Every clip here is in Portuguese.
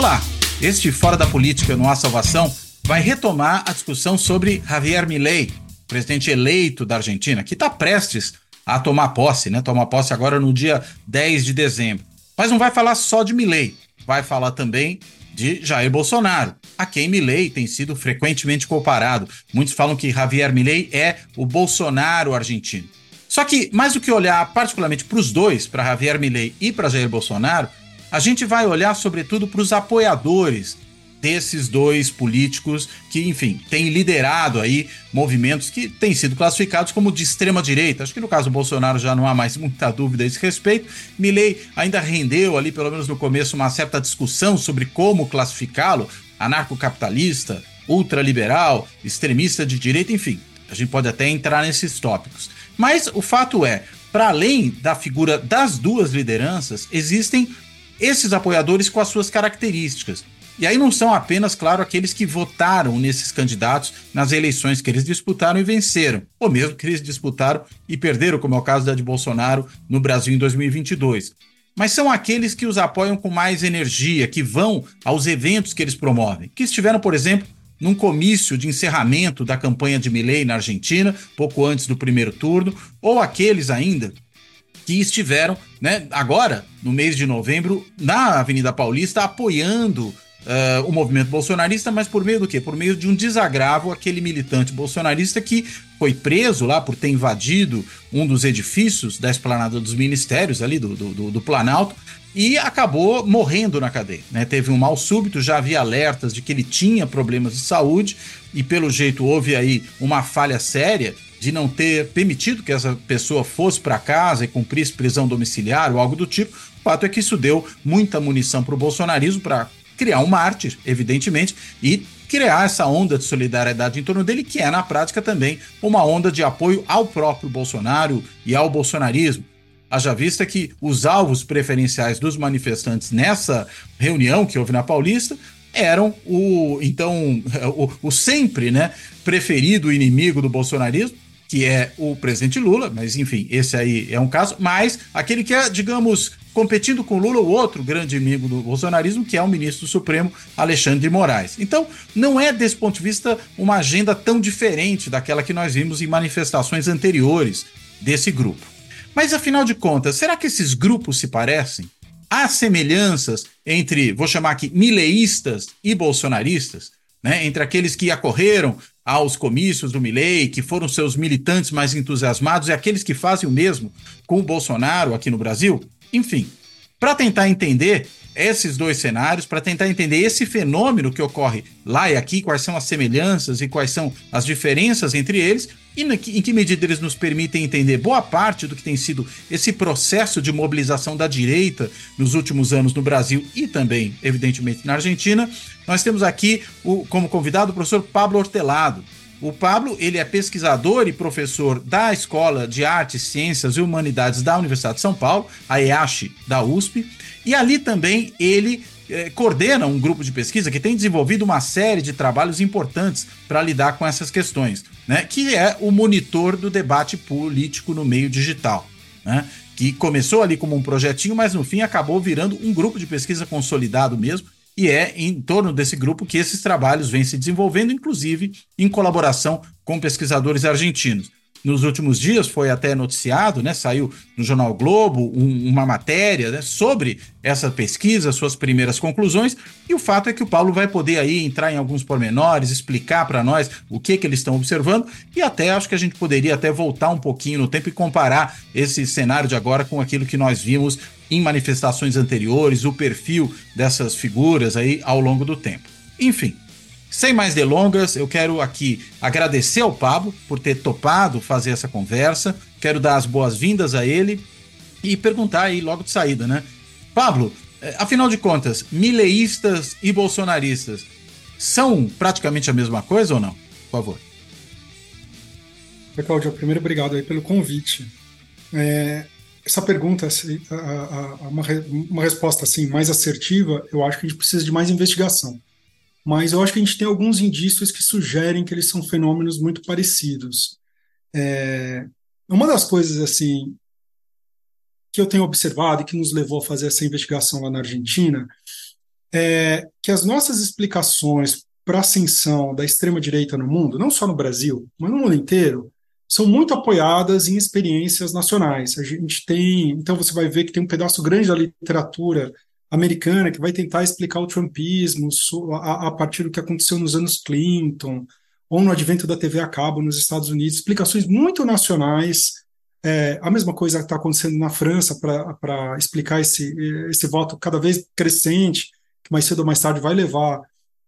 Olá, este Fora da Política Não Há Salvação vai retomar a discussão sobre Javier Milei, presidente eleito da Argentina, que está prestes a tomar posse, né? Tomar posse agora no dia 10 de dezembro. Mas não vai falar só de Milei, vai falar também de Jair Bolsonaro, a quem Milei tem sido frequentemente comparado. Muitos falam que Javier Milei é o Bolsonaro argentino. Só que, mais do que olhar particularmente para os dois, para Javier Milei e para Jair Bolsonaro, a gente vai olhar sobretudo para os apoiadores desses dois políticos que, enfim, têm liderado aí movimentos que têm sido classificados como de extrema direita. Acho que no caso do Bolsonaro já não há mais muita dúvida a esse respeito. Milley ainda rendeu ali, pelo menos no começo, uma certa discussão sobre como classificá-lo, anarcocapitalista, ultraliberal, extremista de direita, enfim. A gente pode até entrar nesses tópicos. Mas o fato é, para além da figura das duas lideranças, existem esses apoiadores com as suas características. E aí não são apenas, claro, aqueles que votaram nesses candidatos nas eleições que eles disputaram e venceram, ou mesmo que eles disputaram e perderam, como é o caso da de Bolsonaro no Brasil em 2022. Mas são aqueles que os apoiam com mais energia, que vão aos eventos que eles promovem, que estiveram, por exemplo, num comício de encerramento da campanha de Milley na Argentina, pouco antes do primeiro turno, ou aqueles ainda que estiveram, né, agora, no mês de novembro, na Avenida Paulista, apoiando uh, o movimento bolsonarista, mas por meio do quê? Por meio de um desagravo aquele militante bolsonarista que foi preso lá por ter invadido um dos edifícios da esplanada dos ministérios, ali do, do, do Planalto, e acabou morrendo na cadeia. Né? Teve um mal súbito, já havia alertas de que ele tinha problemas de saúde, e pelo jeito houve aí uma falha séria de não ter permitido que essa pessoa fosse para casa e cumprisse prisão domiciliar ou algo do tipo. O fato é que isso deu muita munição para o bolsonarismo para criar um mártir, evidentemente, e criar essa onda de solidariedade em torno dele, que é, na prática, também uma onda de apoio ao próprio Bolsonaro e ao bolsonarismo. Haja vista que os alvos preferenciais dos manifestantes nessa reunião que houve na Paulista eram o então o, o sempre né preferido inimigo do bolsonarismo que é o presidente Lula, mas enfim, esse aí é um caso, mas aquele que é, digamos, competindo com Lula, o outro grande inimigo do bolsonarismo, que é o ministro Supremo, Alexandre de Moraes. Então, não é, desse ponto de vista, uma agenda tão diferente daquela que nós vimos em manifestações anteriores desse grupo. Mas, afinal de contas, será que esses grupos se parecem? Há semelhanças entre, vou chamar aqui, mileístas e bolsonaristas? Né, entre aqueles que acorreram aos comícios do Milley, que foram seus militantes mais entusiasmados, e aqueles que fazem o mesmo com o Bolsonaro aqui no Brasil? Enfim, para tentar entender esses dois cenários, para tentar entender esse fenômeno que ocorre lá e aqui, quais são as semelhanças e quais são as diferenças entre eles, e em que medida eles nos permitem entender boa parte do que tem sido esse processo de mobilização da direita nos últimos anos no Brasil e também, evidentemente, na Argentina, nós temos aqui o, como convidado o professor Pablo Hortelado. O Pablo, ele é pesquisador e professor da Escola de Artes, Ciências e Humanidades da Universidade de São Paulo, a EASH da USP, e ali também ele eh, coordena um grupo de pesquisa que tem desenvolvido uma série de trabalhos importantes para lidar com essas questões, né? que é o monitor do debate político no meio digital. Né? Que começou ali como um projetinho, mas no fim acabou virando um grupo de pesquisa consolidado mesmo e é em torno desse grupo que esses trabalhos vêm se desenvolvendo, inclusive em colaboração com pesquisadores argentinos. Nos últimos dias foi até noticiado, né, saiu no Jornal Globo um, uma matéria né, sobre essa pesquisa, suas primeiras conclusões, e o fato é que o Paulo vai poder aí entrar em alguns pormenores, explicar para nós o que, que eles estão observando, e até acho que a gente poderia até voltar um pouquinho no tempo e comparar esse cenário de agora com aquilo que nós vimos em manifestações anteriores, o perfil dessas figuras aí ao longo do tempo. Enfim, sem mais delongas, eu quero aqui agradecer ao Pablo por ter topado fazer essa conversa. Quero dar as boas-vindas a ele e perguntar aí logo de saída, né? Pablo, eh, afinal de contas, mileístas e bolsonaristas são praticamente a mesma coisa ou não? Por favor. Cláudio. Primeiro, obrigado aí pelo convite. É, essa pergunta, a, a, a, uma, uma resposta assim mais assertiva, eu acho que a gente precisa de mais investigação mas eu acho que a gente tem alguns indícios que sugerem que eles são fenômenos muito parecidos. É, uma das coisas assim que eu tenho observado e que nos levou a fazer essa investigação lá na Argentina é que as nossas explicações para a ascensão da extrema direita no mundo, não só no Brasil, mas no mundo inteiro, são muito apoiadas em experiências nacionais. A gente tem, então você vai ver que tem um pedaço grande da literatura americana que vai tentar explicar o trumpismo a, a, partir do que aconteceu nos anos Clinton ou no advento da TV a cabo nos Estados Unidos, explicações muito nacionais. É, a mesma coisa está acontecendo na França para explicar esse, esse voto cada vez crescente, que mais cedo ou mais tarde vai levar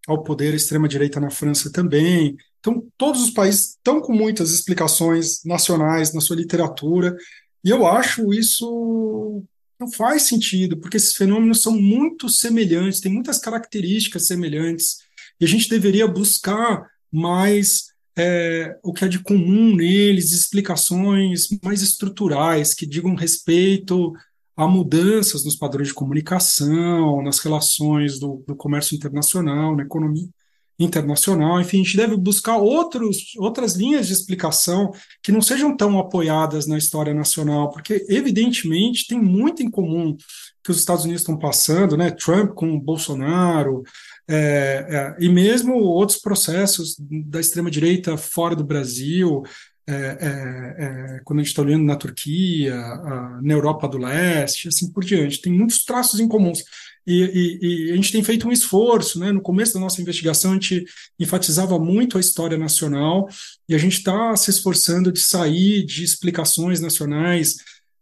ao poder a extrema-direita na França também. Então, todos os países estão com muitas explicações nacionais na sua literatura, e eu acho isso não faz sentido, porque esses fenômenos são muito semelhantes, têm muitas características semelhantes, e a gente deveria buscar mais é, o que é de comum neles, explicações mais estruturais, que digam respeito a mudanças nos padrões de comunicação, nas relações do, do comércio internacional, na economia internacional, enfim, a gente deve buscar outros, outras linhas de explicação que não sejam tão apoiadas na história nacional, porque, evidentemente, tem muito em comum que os Estados Unidos estão passando, né? Trump com Bolsonaro, é, é, e mesmo outros processos da extrema-direita fora do Brasil, é, é, é quando a gente está olhando na Turquia, a, na Europa do Leste, assim por diante. Tem muitos traços em comuns. E, e, e, a gente tem feito um esforço, né? No começo da nossa investigação, a gente enfatizava muito a história nacional e a gente está se esforçando de sair de explicações nacionais,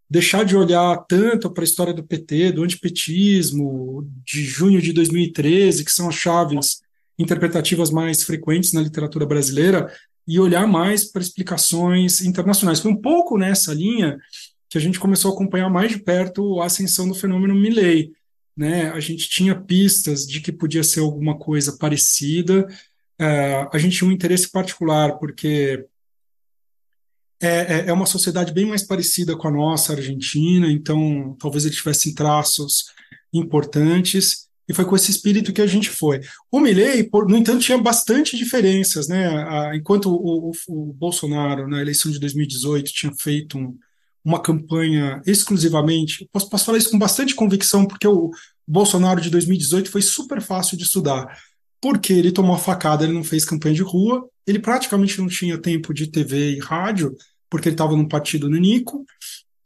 deixar de olhar tanto para a história do PT, do antipetismo, de junho de 2013, que são as chaves interpretativas mais frequentes na literatura brasileira, e olhar mais para explicações internacionais. Foi um pouco nessa linha que a gente começou a acompanhar mais de perto a ascensão do fenômeno Milley né? A gente tinha pistas de que podia ser alguma coisa parecida. Uh, a gente tinha um interesse particular, porque é, é, é, uma sociedade bem mais parecida com a nossa, a Argentina, então talvez ele tivesse traços importantes, e foi com esse espírito que a gente foi. O Milley, por, no entanto, tinha bastante diferenças, né? enquanto o, o, o, Bolsonaro, na eleição de 2018, tinha feito um, uma campanha exclusivamente. Posso, posso falar isso com bastante convicção, porque o Bolsonaro de 2018 foi super fácil de estudar. Porque ele tomou a facada, ele não fez campanha de rua, ele praticamente não tinha tempo de TV e rádio, porque ele estava num partido nanico.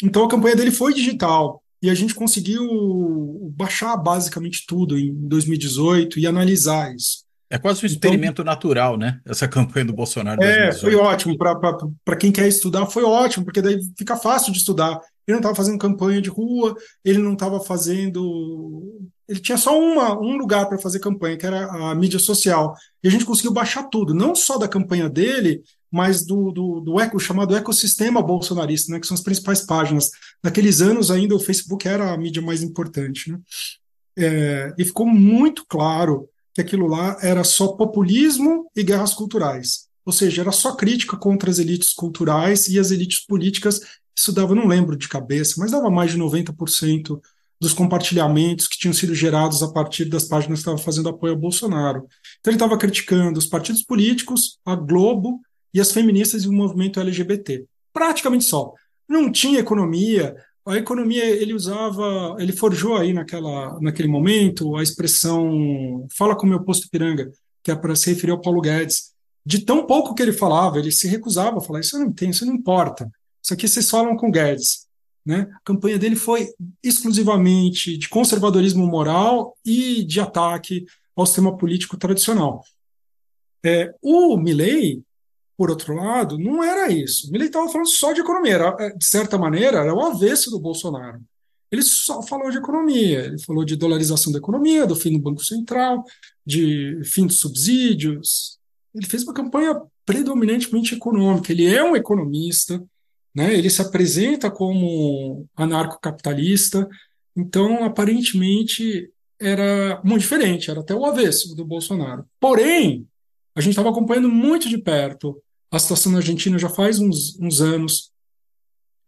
Então a campanha dele foi digital. E a gente conseguiu baixar basicamente tudo em 2018 e analisar isso. É quase um então, experimento então, natural, né? Essa campanha do Bolsonaro. É, foi ótimo. Para quem quer estudar, foi ótimo, porque daí fica fácil de estudar. Ele não estava fazendo campanha de rua, ele não estava fazendo. Ele tinha só uma, um lugar para fazer campanha, que era a mídia social. E a gente conseguiu baixar tudo, não só da campanha dele, mas do, do, do eco, chamado ecossistema bolsonarista, né, que são as principais páginas. Naqueles anos ainda o Facebook era a mídia mais importante. Né? É, e ficou muito claro que aquilo lá era só populismo e guerras culturais. Ou seja, era só crítica contra as elites culturais e as elites políticas. Isso dava, não lembro de cabeça, mas dava mais de 90% dos compartilhamentos que tinham sido gerados a partir das páginas que estavam fazendo apoio ao Bolsonaro. Então ele estava criticando os partidos políticos, a Globo e as feministas e o movimento LGBT. Praticamente só. Não tinha economia, a economia ele usava, ele forjou aí naquela, naquele momento a expressão fala com o meu posto Piranga, que é para se referir ao Paulo Guedes. De tão pouco que ele falava, ele se recusava a falar, isso eu não tenho, isso não importa. Isso aqui vocês falam com Guedes. Né? A campanha dele foi exclusivamente de conservadorismo moral e de ataque ao sistema político tradicional. É, o Milley, por outro lado, não era isso. Ele estava falando só de economia. Era, é, de certa maneira, era o avesso do Bolsonaro. ele só falou de economia. Ele falou de dolarização da economia, do fim do Banco Central, de fim dos subsídios. Ele fez uma campanha predominantemente econômica. Ele é um economista, né? ele se apresenta como anarcocapitalista, então, aparentemente, era muito diferente, era até o avesso do Bolsonaro. Porém, a gente estava acompanhando muito de perto a situação na Argentina já faz uns, uns anos.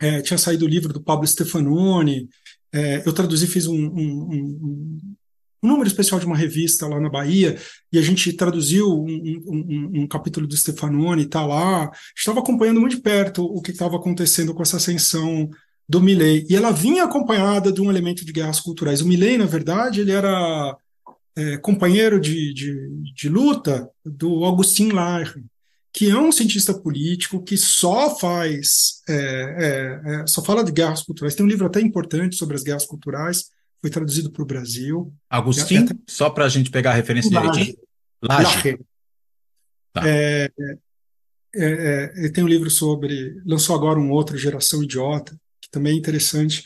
É, tinha saído o livro do Pablo Stefanoni, é, eu traduzi, fiz um, um, um, um, número especial de uma revista lá na Bahia, e a gente traduziu um, capítulo do Stefanoni, está lá. Estava acompanhando muito de perto o que estava acontecendo com essa ascensão do Milley. E ela vinha acompanhada de um elemento de guerras culturais. O Milley, na verdade, ele era é, companheiro de, de, de, luta do Augustin Laire, que é um cientista político que só faz, é, é, é, só fala de guerras culturais. Tem um livro até importante sobre as guerras culturais, foi traduzido para o Brasil. Agostinho, até... só para a gente pegar a referência dele. Laje. Tá. É, é, ele tem um livro sobre, lançou agora um outro, Geração Idiota, que também é interessante.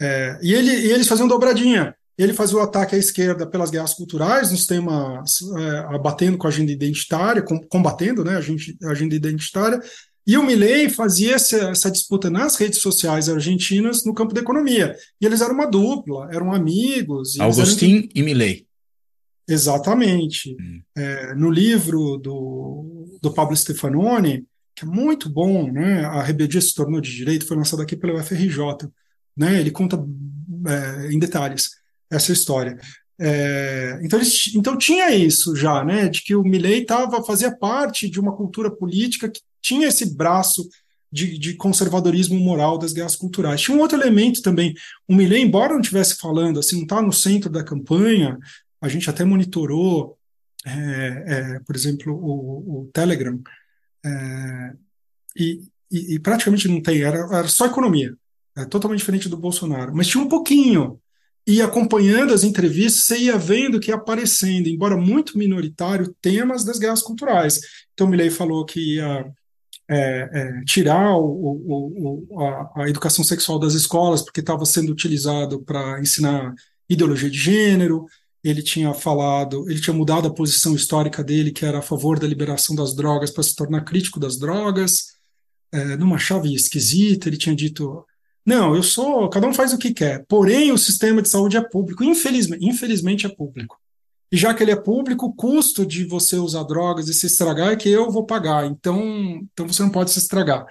É, e, ele, e eles faziam dobradinha. Ele fazia o ataque à esquerda pelas guerras culturais, nos temas é, abatendo com a agenda identitária, com, combatendo né, a, gente, a, agenda identitária, e o Milley fazia essa, essa, disputa nas redes sociais argentinas no campo da economia. E eles eram uma dupla, eram amigos. Augustin eram... e Milley. Exatamente. Hum. É, no livro do, do Pablo Stefanoni, que é muito bom, né? A rebeldia se tornou de direito, foi lançado aqui pela UFRJ, né? Ele conta é, em detalhes essa história. É, então, eles, então tinha isso já, né? De que o Milley tava, fazia parte de uma cultura política que tinha esse braço de, de, conservadorismo moral das guerras culturais. Tinha um outro elemento também. O Milley, embora não estivesse falando, assim, não está no centro da campanha, a gente até monitorou, é, é, por exemplo, o, o Telegram, é, e, e, e, praticamente não tem, era, era só economia, é totalmente diferente do Bolsonaro, mas tinha um pouquinho. E acompanhando as entrevistas, você ia vendo que ia aparecendo, embora muito minoritário, temas das guerras culturais. Então, Milley falou que ia é, é, tirar o, o, o, a, a, educação sexual das escolas, porque estava sendo utilizado para ensinar ideologia de gênero ele tinha falado, ele tinha mudado a posição histórica dele, que era a favor da liberação das drogas, para se tornar crítico das drogas, é, numa chave esquisita. Ele tinha dito: não, eu sou, cada um faz o que quer, porém o sistema de saúde é público, infelizmente, infelizmente é público. E já que ele é público, o custo de você usar drogas e se estragar é que eu vou pagar, então, então você não pode se estragar.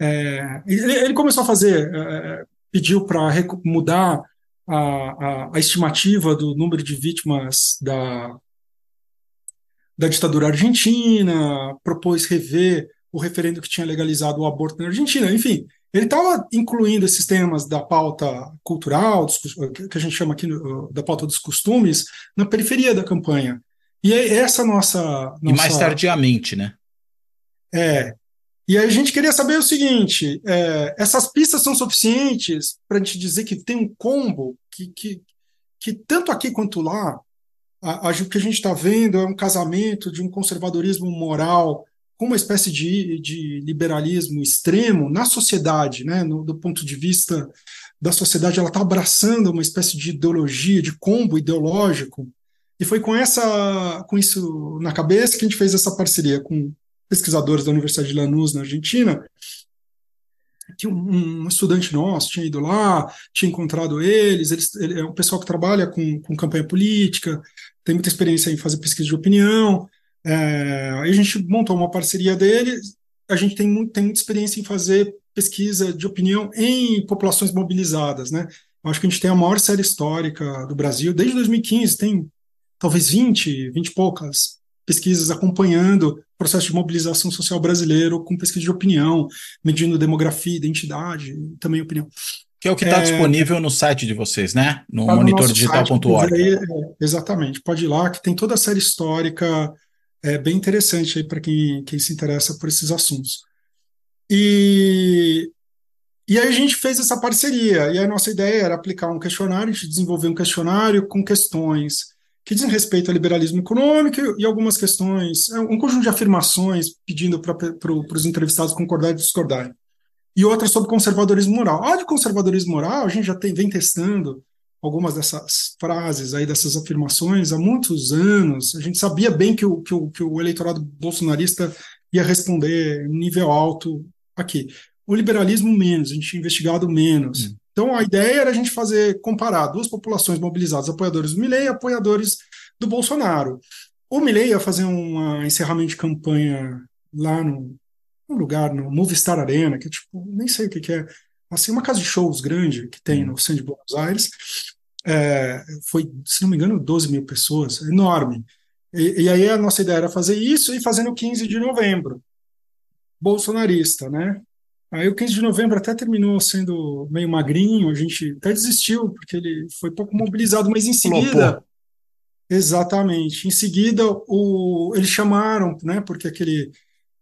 É, ele, ele, começou a fazer, é, pediu para mudar a, a, a, estimativa do número de vítimas da, da ditadura argentina, propôs rever o referendo que tinha legalizado o aborto na Argentina, enfim, ele estava incluindo esses temas da pauta cultural, que a gente chama aqui da pauta dos costumes, na periferia da campanha. E é essa nossa, nossa. E mais tardiamente, né? É, e aí a gente queria saber o seguinte: é, essas pistas são suficientes para a gente dizer que tem um combo que, que, que tanto aqui quanto lá, a, a, o que a gente está vendo é um casamento de um conservadorismo moral com uma espécie de, de liberalismo extremo na sociedade, né, no, do ponto de vista da sociedade, ela está abraçando uma espécie de ideologia, de combo ideológico, e foi com essa, com isso na cabeça que a gente fez essa parceria com pesquisadores da Universidade de Lanús, na Argentina, que um, estudante nosso tinha ido lá, tinha encontrado eles, eles ele é um pessoal que trabalha com, com campanha política, tem muita experiência em fazer pesquisa de opinião, é, a gente montou uma parceria deles, a gente tem, muito, tem muita experiência em fazer pesquisa de opinião em populações mobilizadas, né? Eu acho que a gente tem a maior série histórica do Brasil, desde 2015, tem talvez 20, 20 e poucas pesquisas acompanhando o processo de mobilização social brasileiro com pesquisa de opinião, medindo demografia, identidade, também opinião. Que é o que está é, disponível no site de vocês, né? No tá monitordigital.org. No é, exatamente, pode ir lá, que tem toda a série histórica, é bem interessante aí para quem, quem se interessa por esses assuntos. E, e aí a gente fez essa parceria, e a nossa ideia era aplicar um questionário, a gente desenvolveu um questionário com questões que dizem respeito ao liberalismo econômico e algumas questões, é um conjunto de afirmações pedindo para pro, os entrevistados concordar e discordarem. e outra sobre conservadorismo moral. A de conservadorismo moral, a gente já tem, vem testando algumas dessas frases aí, dessas afirmações há muitos anos. A gente sabia bem que o, que o, que o eleitorado bolsonarista ia responder nível alto aqui. O liberalismo menos, a gente tinha investigado menos. Hum. Então a ideia era a gente fazer, comparar duas populações mobilizadas, apoiadores do Milley e apoiadores do Bolsonaro. O Milley ia fazer um encerramento de campanha lá no, no lugar, no Movistar Arena, que é tipo, nem sei o que, que é, assim, uma casa de shows grande que tem hum. no centro de Buenos Aires. É, foi, se não me engano, 12 mil pessoas, enorme. E, e, aí a nossa ideia era fazer isso e fazer no 15 de novembro, bolsonarista, né? Aí o 15 de novembro até terminou sendo meio magrinho, a gente até desistiu, porque ele foi pouco mobilizado, mas em seguida. Exatamente. Em seguida, o, eles chamaram, né? Porque aquele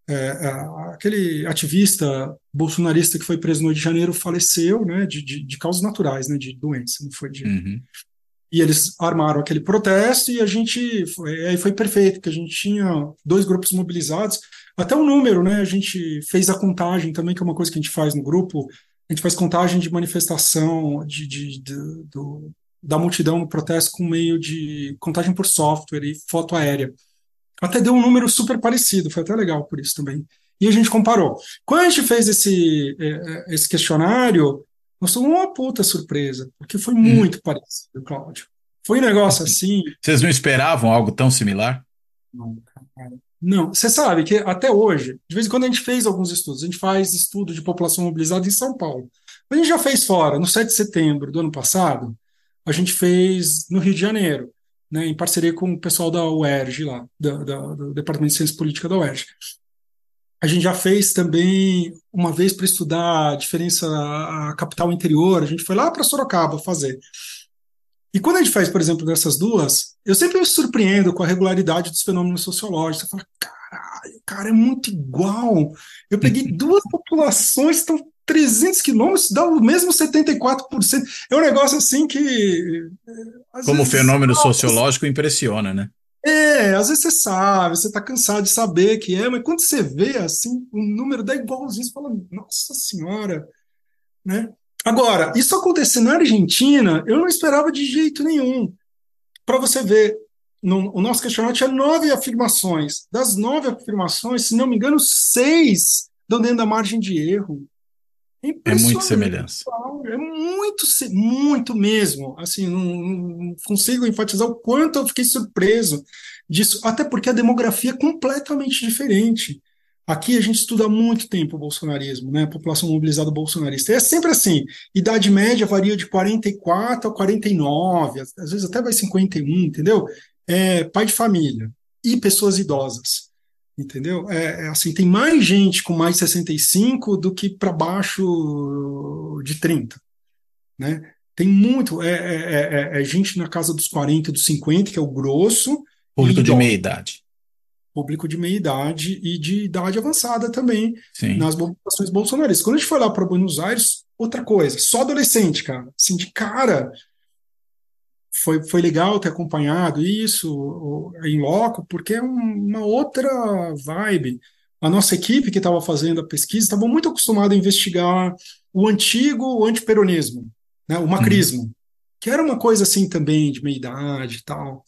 é, é, aquele ativista bolsonarista que foi preso no Rio de Janeiro faleceu, né, de, de, de causas naturais, né, de doença, não foi de... Uhum. E eles armaram aquele protesto e a gente, foi, aí foi perfeito, porque a gente tinha dois grupos mobilizados, até o número, né, a gente fez a contagem também, que é uma coisa que a gente faz no grupo, a gente faz contagem de manifestação de, de, de do, da multidão no protesto com meio de contagem por software e foto aérea até deu um número super parecido, foi até legal por isso também. E a gente comparou. Quando a gente fez esse, é, é, esse questionário, nós uma puta surpresa, porque foi hum. muito hum. parecido, Cláudio. Foi um negócio assim. Vocês não esperavam algo tão similar? Não, cara. Não, você sabe que até hoje, de vez em quando a gente fez alguns estudos, a gente faz estudo de população mobilizada em São Paulo. A gente já fez fora, no 7 de setembro do ano passado, a gente fez no Rio de Janeiro né, em parceria com o pessoal da UERJ lá, da, da, do Departamento de Ciência Política da UERJ. A gente já fez também, uma vez para estudar a diferença a capital interior, a gente foi lá para Sorocaba fazer. E quando a gente faz, por exemplo, dessas duas, eu sempre me surpreendo com a regularidade dos fenômenos sociológicos. Você fala, caralho, cara, é muito igual. Eu peguei duas populações tão 300 quilômetros dá o mesmo 74%. É um negócio assim que. Como vezes, fenômeno sociológico impressiona, né? É, às vezes você sabe, você está cansado de saber que é, mas quando você vê assim, o número dá igualzinho, você fala, nossa senhora, né? Agora, isso acontecer na Argentina, eu não esperava de jeito nenhum. Para você ver, no, o nosso questionário tinha nove afirmações. Das nove afirmações, se não me engano, seis dão dentro da margem de erro. É muito semelhança. É muito, muito mesmo. Assim, não, não, consigo enfatizar o quanto eu fiquei surpreso disso, até porque a demografia é completamente diferente. Aqui a gente estuda há muito tempo o bolsonarismo, né? A população mobilizada bolsonarista. E é sempre assim: idade média varia de 44 a 49, às vezes até vai 51, entendeu? É, pai de família e pessoas idosas entendeu? É, é, assim, tem mais gente com mais 65 do que para baixo de 30, né? Tem muito, é, é, é, é, gente na casa dos 40, dos 50, que é o grosso. Público de meia idade. Público de meia idade e de idade avançada também Sim. nas mobilizações bolsonaristas. Quando a gente foi lá para Buenos Aires, outra coisa, só adolescente, cara. Assim, de cara, foi, foi legal ter acompanhado isso em loco, porque é uma outra vibe. A nossa equipe que estava fazendo a pesquisa estava muito acostumada a investigar o antigo antiperonismo, né, o macrismo, uhum. que era uma coisa assim também de meia-idade e tal.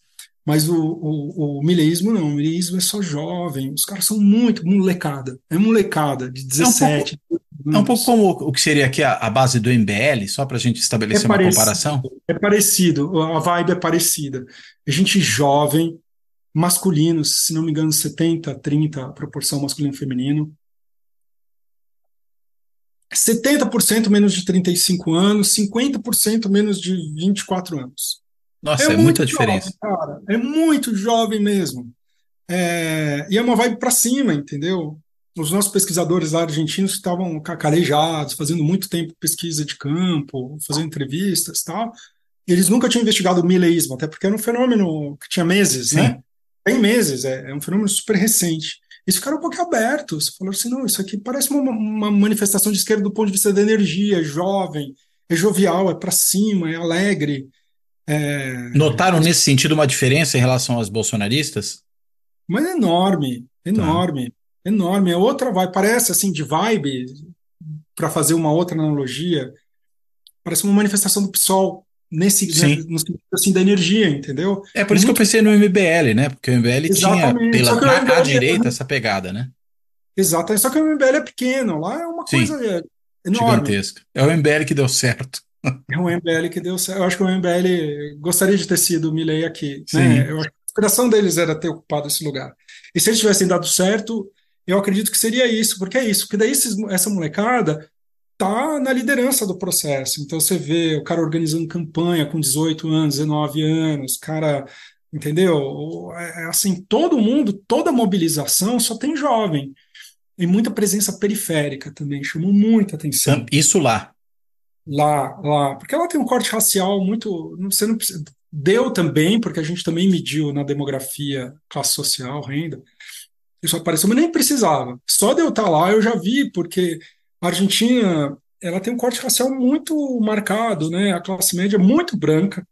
Mas o, o, o mileísmo não, o mileísmo é só jovem, os caras são muito molecada, é molecada de 17, é um pouco, é um pouco como o que seria aqui a, a base do MBL, só para a gente estabelecer é uma comparação? É parecido, a vibe é parecida. A gente jovem, masculino, se não me engano, 70, 30, proporção masculino e feminino. 70% menos de 35 anos, 50% menos de 24 anos. Nossa, é, é muita diferença. Jovem, cara. É muito jovem mesmo. É, e é uma vibe para cima, entendeu? os nossos pesquisadores lá argentinos estavam calejados, fazendo muito tempo pesquisa de campo, fazendo entrevistas e tal, e eles nunca tinham investigado o mileísmo, até porque era um fenômeno que tinha meses, né? Sim. né? Tem meses, é, é, um fenômeno super recente. Eles ficaram um pouco abertos, falaram assim, não, isso aqui parece uma, uma manifestação de esquerda do ponto de vista da energia, é jovem, é jovial, é para cima, é alegre. É... Notaram nesse sentido uma diferença em relação aos bolsonaristas? Mas enorme, enorme. Tá enorme. É outra vibe, parece assim de vibe, para fazer uma outra analogia, parece uma manifestação do PSOL nesse né, no sentido assim da energia, entendeu? É por isso Muito... que eu pensei no MBL, né? Porque o MBL Exatamente. tinha pela MBL direita é... essa pegada, né? Exato, só que o MBL é pequeno, lá é uma Sim. coisa é, enorme. Gigantesca. É o MBL que deu certo. É o MBL que deu certo. Eu acho que o MBL gostaria de ter sido o Milley aqui. Né? Eu acho que a inspiração deles era ter ocupado esse lugar. E se eles tivessem dado certo, eu acredito que seria isso, porque é isso, porque daí esses, essa molecada tá na liderança do processo. Então você vê o cara organizando campanha com 18 anos, 19 anos, cara, entendeu? É, é assim, todo mundo, toda mobilização só tem jovem. E muita presença periférica também, chamou muita atenção. Isso lá. Lá, lá. Porque ela tem um corte racial muito. Você não precisa, deu também, porque a gente também mediu na demografia, classe social, renda. Isso apareceu, mas nem precisava. Só de eu estar lá eu já vi, porque a Argentina ela tem um corte racial muito marcado, né? A classe média é muito branca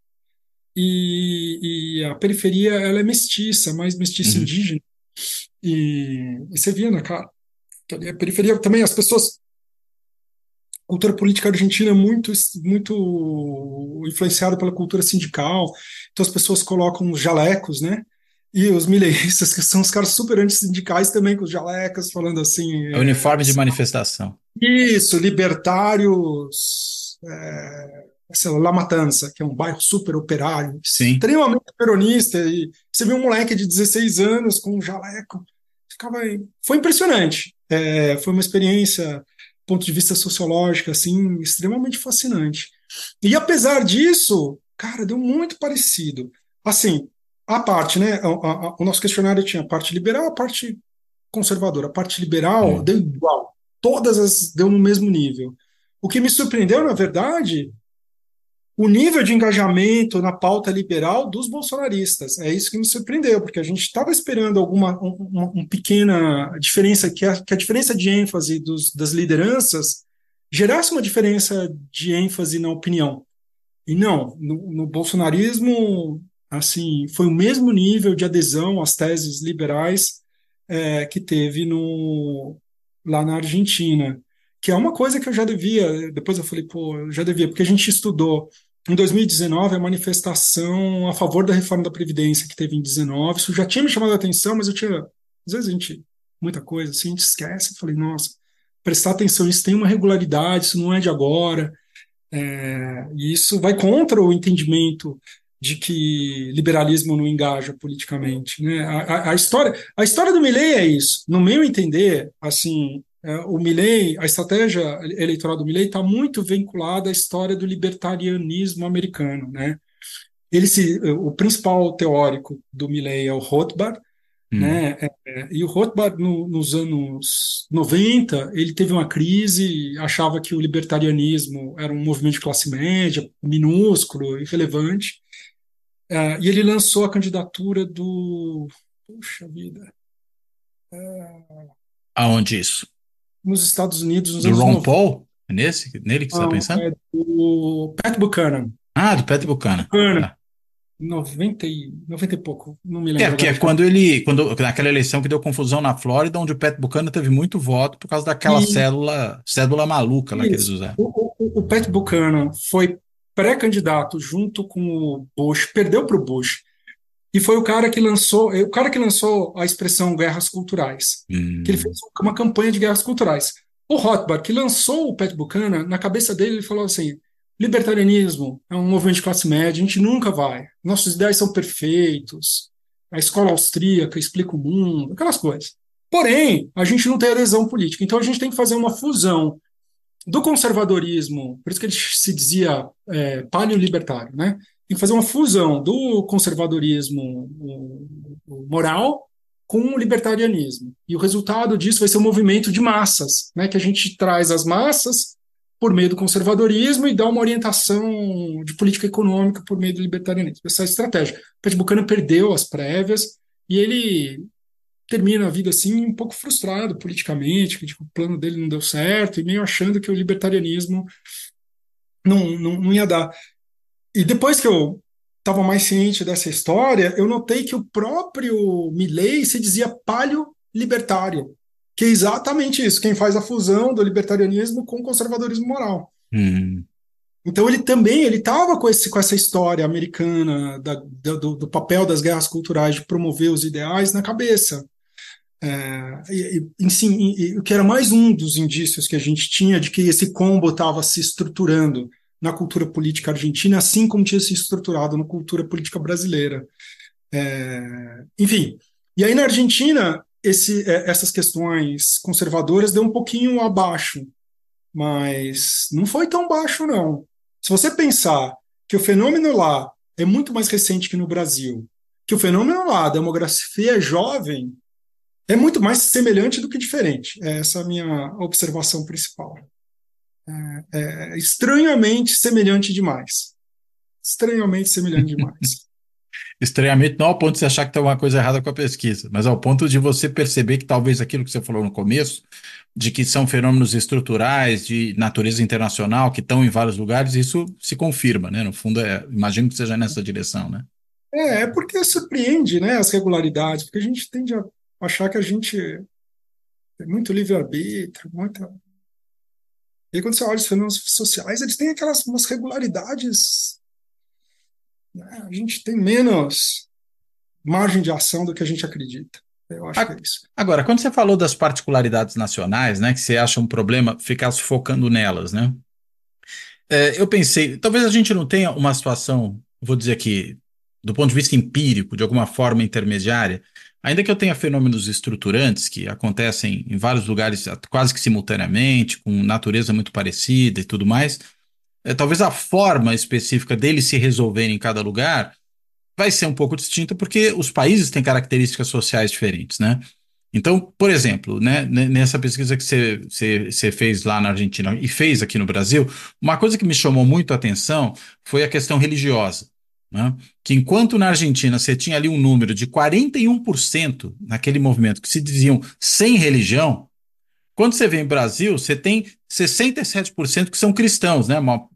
e, e a periferia ela é mestiça, mais mestiça uhum. indígena. E, e, você via na cara a periferia também as pessoas cultura política argentina é muito muito influenciada pela cultura sindical, então as pessoas colocam os jalecos, né? E os mileístas, que são os caras super antissindicais também, com os jalecas, falando assim. É uniforme de manifestação. Isso, libertários. É, sei lá, La Matança, que é um bairro super operário, Sim. extremamente peronista. E você vê um moleque de 16 anos com um jaleco. Ficava, foi impressionante. É, foi uma experiência, ponto de vista sociológico, assim, extremamente fascinante. E apesar disso, cara, deu muito parecido. Assim, a parte, né? A, a, o nosso questionário tinha a parte liberal, a parte conservadora. A parte liberal é. deu igual. Todas as deu no mesmo nível. O que me surpreendeu, na verdade, o nível de engajamento na pauta liberal dos bolsonaristas. É isso que me surpreendeu, porque a gente estava esperando alguma uma, pequena diferença, que a, que a diferença de ênfase dos, das lideranças gerasse uma diferença de ênfase na opinião. E não, no, no bolsonarismo assim, foi o mesmo nível de adesão às teses liberais é, que teve no, lá na Argentina, que é uma coisa que eu já devia, depois eu falei, pô, eu já devia, porque a gente estudou em 2019 a manifestação a favor da reforma da Previdência que teve em 19, isso já tinha me chamado a atenção, mas eu tinha, às vezes a gente, muita coisa assim, a gente esquece, eu falei, nossa, prestar atenção, isso tem uma regularidade, isso não é de agora, é, e isso vai contra o entendimento de que liberalismo não engaja politicamente. Né? A, a, a, história, a história do Milley é isso. No meu entender, assim, o Milley, a estratégia eleitoral do Milley está muito vinculada à história do libertarianismo americano. Né? Ele se, o principal teórico do Milley é o Rothbard, Hum. Né? É, é e o Rothbard, no, nos anos 90, ele teve uma crise, achava que o libertarianismo era um movimento de classe média, minúsculo, irrelevante, é, e ele lançou a candidatura do. Puxa vida. É, Aonde isso? Nos Estados Unidos. Nos do Ron 90. Paul? É nesse, nele que você está pensando? É do Pat Buchanan. Ah, do Pat Buchanan. Buchanan. Ah. 90 e, 90 e pouco, não me lembro. É, porque é quando ele, quando, naquela eleição que deu confusão na Flórida, onde o Pat Buchanan teve muito voto por causa daquela e, célula, cédula maluca lá isso. que eles usaram. O, o, o Pat Buchanan foi pré-candidato junto com o Bush, perdeu para o Bush, e foi o cara que lançou, o cara que lançou a expressão guerras culturais, hum. que ele fez uma campanha de guerras culturais. O Rothbard, que lançou o Pat Buchanan, na cabeça dele ele falou assim, libertarianismo é um movimento de classe média, a gente nunca vai, nossos ideais são perfeitos, a escola austríaca explica o mundo, aquelas coisas. Porém, a gente não tem adesão política, então a gente tem que fazer uma fusão do conservadorismo, por isso que ele se dizia é, paleolibertário, né? Tem que fazer uma fusão do conservadorismo moral com o libertarianismo. E o resultado disso vai ser um movimento de massas, né? Que a gente traz as massas por meio do conservadorismo e dá uma orientação de política econômica por meio do libertarianismo. Essa é a estratégia. O Buchanan perdeu as prévias e ele termina a vida assim um pouco frustrado politicamente, que tipo, o plano dele não deu certo, e meio achando que o libertarianismo não, não, não ia dar. E depois que eu estava mais ciente dessa história, eu notei que o próprio Milley se dizia palio-libertário. que é exatamente isso, quem faz a fusão do libertarianismo com o conservadorismo moral. Hum. Então ele também ele estava com, esse, com essa história americana da, do, do, papel das guerras culturais de promover os ideais na cabeça. É, e, e, sim, e, o que era mais um dos indícios que a gente tinha de que esse combo estava se estruturando na cultura política argentina, assim como tinha se estruturado na cultura política brasileira. É, enfim, e aí na Argentina esse, é, essas questões conservadoras deu um pouquinho abaixo, mas não foi tão baixo não. Se você pensar que o fenômeno lá é muito mais recente que no Brasil, que o fenômeno lá, a demografia é jovem, é muito mais semelhante do que diferente. É essa a minha observação principal. É, é estranhamente semelhante demais. Estranhamente semelhante demais. estranhamente não ao ponto de você achar que tem uma coisa errada com a pesquisa, mas ao ponto de você perceber que talvez aquilo que você falou no começo, de que são fenômenos estruturais de natureza internacional que estão em vários lugares, isso se confirma, né? No fundo, é, imagino que seja nessa direção, né? É, é porque surpreende, né, as regularidades, porque a gente tende a achar que a gente tem muito livre-arbítrio, muita. E quando você olha os fenômenos sociais, eles têm aquelas umas regularidades né? A gente tem menos margem de ação do que a gente acredita. Eu acho a, que é isso. Agora, quando você falou das particularidades nacionais, né, que você acha um problema ficar se focando nelas, né? É, eu pensei, talvez a gente não tenha uma situação, vou dizer aqui, do ponto de vista empírico, de alguma forma intermediária, ainda que eu tenha fenômenos estruturantes que acontecem em vários lugares quase que simultaneamente, com natureza muito parecida e tudo mais, é, talvez a forma específica deles se resolverem em cada lugar vai ser um pouco distinta, porque os países têm características sociais diferentes, né? Então, por exemplo, né, nessa pesquisa que você, fez lá na Argentina e fez aqui no Brasil, uma coisa que me chamou muito a atenção foi a questão religiosa. Né? Que enquanto na Argentina você tinha ali um número de 41% naquele movimento que se diziam sem religião, quando você vem em Brasil, você tem 67% que são cristãos, né? Uma,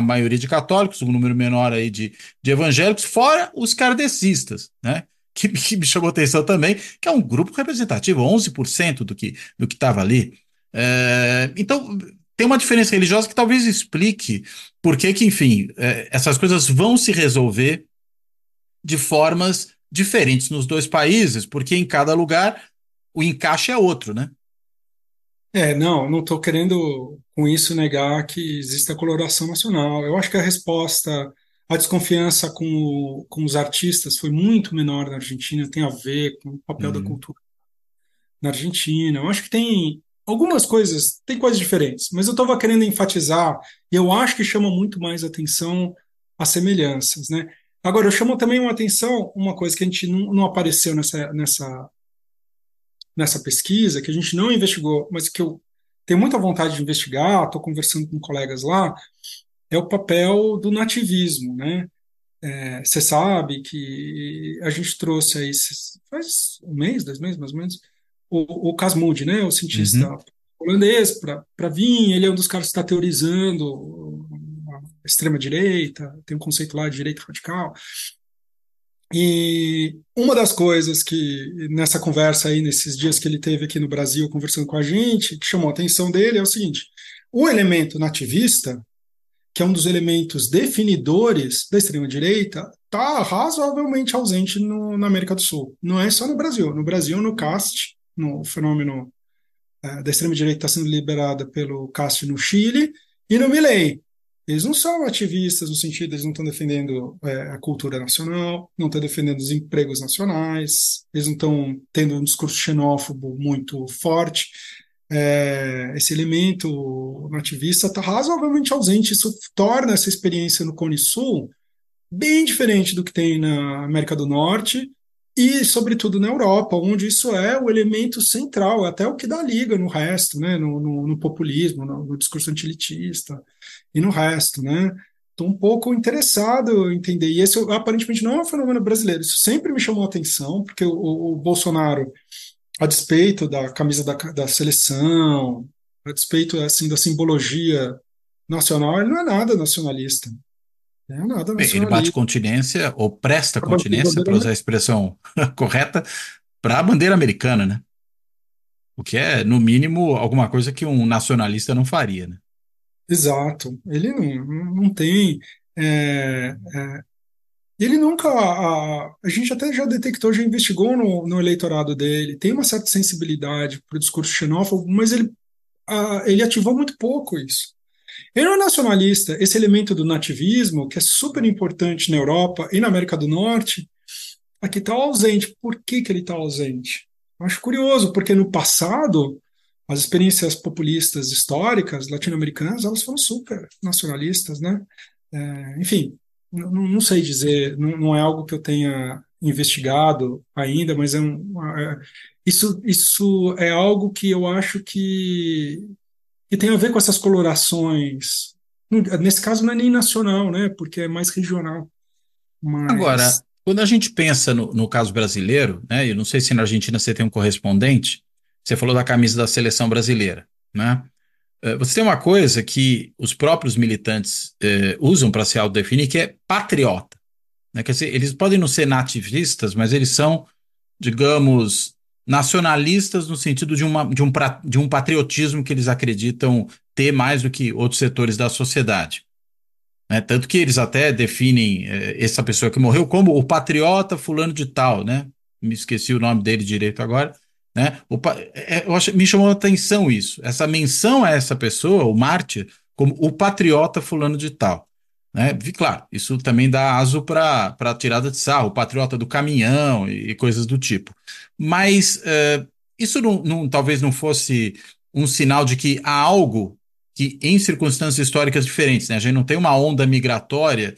maioria de católicos, um número menor aí de, de evangélicos, fora os kardecistas, né? Que, que, me chamou atenção também, que é um grupo representativo, 11% do que do estava ali. É, então, tem uma diferença religiosa que talvez explique por que, que enfim, é, essas coisas vão se resolver de formas diferentes nos dois países, porque em cada lugar o encaixe é outro, né? É, não, não estou querendo com isso negar que existe a coloração nacional. Eu acho que a resposta à desconfiança com, com os artistas foi muito menor na Argentina, tem a ver com o papel uhum. da cultura na Argentina. Eu acho que tem algumas coisas, tem coisas diferentes, mas eu estava querendo enfatizar, e eu acho que chama muito mais atenção as semelhanças, né? Agora, eu chamo também uma atenção uma coisa que a gente não, não apareceu nessa, nessa nessa pesquisa, que a gente não investigou, mas que eu tenho muita vontade de investigar, estou conversando com colegas lá, é o papel do nativismo, né? É, você é, sabe que a gente trouxe aí, faz um mês, dois meses mais ou menos, o, o Casmund, né, o cientista uhum. holandês, para vir, ele é um dos caras que está teorizando a extrema-direita, tem um conceito lá de direita radical, e uma das coisas que nessa conversa aí, nesses dias que ele teve aqui no Brasil conversando com a gente, que chamou a atenção dele é o seguinte: o elemento nativista, que é um dos elementos definidores da extrema-direita, está razoavelmente ausente no, na América do Sul. Não é só no Brasil. No Brasil, no CAST, no fenômeno é, da extrema-direita está sendo liberada pelo CAST no Chile, e no Milley, eles não são ativistas no sentido, eles não estão defendendo é, a cultura nacional, não estão defendendo os empregos nacionais, eles não estão tendo um discurso xenófobo muito forte. É, esse elemento nativista está razoavelmente ausente. Isso torna essa experiência no Cone Sul bem diferente do que tem na América do Norte e, sobretudo, na Europa, onde isso é o elemento central, até o que dá liga no resto, né, no, no, no populismo, no, no, discurso antilitista e no resto. Né. Estou um pouco interessado em entender. E esse, aparentemente, não é um fenômeno brasileiro. Isso sempre me chamou a atenção, porque o, o Bolsonaro, a despeito da camisa da, da seleção, a despeito assim, da simbologia nacional, ele não é nada nacionalista. É nada Ele bate continência, ou presta continência, para usar a expressão correta, para a bandeira americana, né? O que é, no mínimo, alguma coisa que um nacionalista não faria, né? Exato. Ele não, não tem. É, é, ele nunca. A, a, gente até já detectou, já investigou no, no eleitorado dele, tem uma certa sensibilidade para o discurso xenófobo, mas ele, a, ele ativou muito pouco isso. Ele não é nacionalista. Esse elemento do nativismo, que é super importante na Europa e na América do Norte, aqui está ausente. Por que, que ele está ausente? acho curioso, porque no passado, as experiências populistas históricas latino-americanas, elas foram super nacionalistas, né? É, enfim, não, não, sei dizer, não, não, é algo que eu tenha investigado ainda, mas é um, é, isso, isso é algo que eu acho que, que tem a ver com essas colorações. Nesse caso não é nem nacional, né? Porque é mais regional. Mas... Agora, quando a gente pensa no, no caso brasileiro, né? Eu não sei se na Argentina você tem um correspondente. Você falou da camisa da seleção brasileira, né? Eh, você tem uma coisa que os próprios militantes eh, usam para se autodefinir, que é patriota. Né? Quer dizer, eles podem não ser nativistas, mas eles são, digamos, nacionalistas no sentido de, uma, de, um, de um patriotismo que eles acreditam ter mais do que outros setores da sociedade. Né? Tanto que eles até definem eh, essa pessoa que morreu como o patriota fulano de tal, né? Me esqueci o nome dele direito agora. Né? O, é, acho, me chamou a atenção isso, essa menção a essa pessoa, o mártir, como o patriota fulano de tal. Né? E, claro, isso também dá aso para a tirada de sarro, patriota do caminhão e, e coisas do tipo. Mas uh, isso não, não, talvez não fosse um sinal de que há algo que, em circunstâncias históricas diferentes, né? a gente não tem uma onda migratória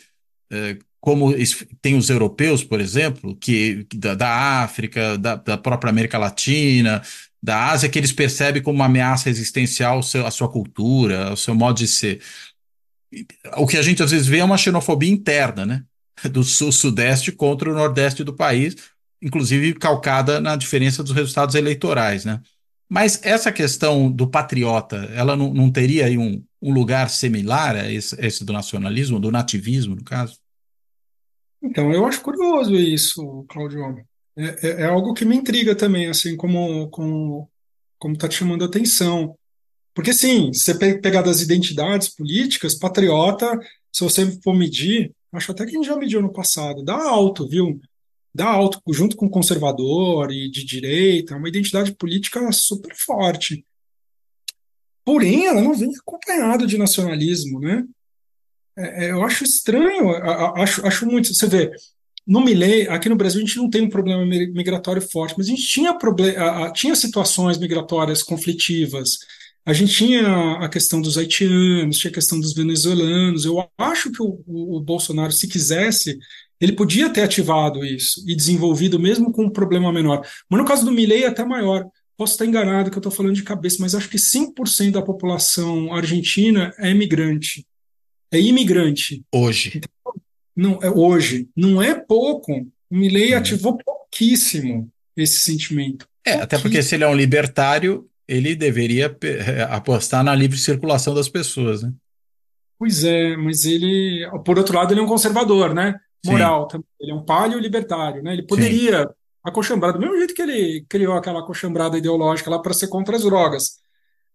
uh, como tem os europeus, por exemplo, que da, da África, da, da, própria América Latina, da Ásia, que eles percebem como uma ameaça existencial à sua cultura, ao seu modo de ser o que a gente às vezes vê é uma xenofobia interna, né? Do sul-sudeste contra o nordeste do país, inclusive calcada na diferença dos resultados eleitorais, né? Mas essa questão do patriota, ela não, não teria aí um, um lugar similar a esse, esse, do nacionalismo, do nativismo, no caso? Então, eu acho curioso isso, Claudio. É, é, é algo que me intriga também, assim, como como como está te chamando a atenção. Porque, sim, se você pegar das identidades políticas, patriota, se você for medir, acho até que a gente já mediu no passado, dá alto, viu? Dá alto junto com conservador e de direita, é uma identidade política super forte. Porém, ela não vem acompanhada de nacionalismo, né? É, é eu acho estranho, acho, acho muito. Você vê, no Milley, aqui no Brasil, a gente não tem um problema migratório forte, mas a gente tinha, tinha situações migratórias conflitivas a gente tinha a questão dos haitianos, tinha a questão dos venezuelanos. Eu acho que o, o, Bolsonaro, se quisesse, ele podia ter ativado isso e desenvolvido mesmo com um problema menor. Mas no caso do Milley é até maior. Posso estar enganado que eu estou falando de cabeça, mas acho que 5% da população argentina é imigrante. É imigrante. Hoje. Então, não, é hoje. Não é pouco. O Milley hum. ativou pouquíssimo esse sentimento. É, até porque se ele é um libertário, ele deveria eh, apostar na livre circulação das pessoas, né? Pois é, mas ele, por outro lado, ele é um conservador, né? Moral também. Ele é um palio libertário, né? Ele poderia Sim. acochambrar, do mesmo jeito que ele criou aquela acochambrada ideológica lá para ser contra as drogas.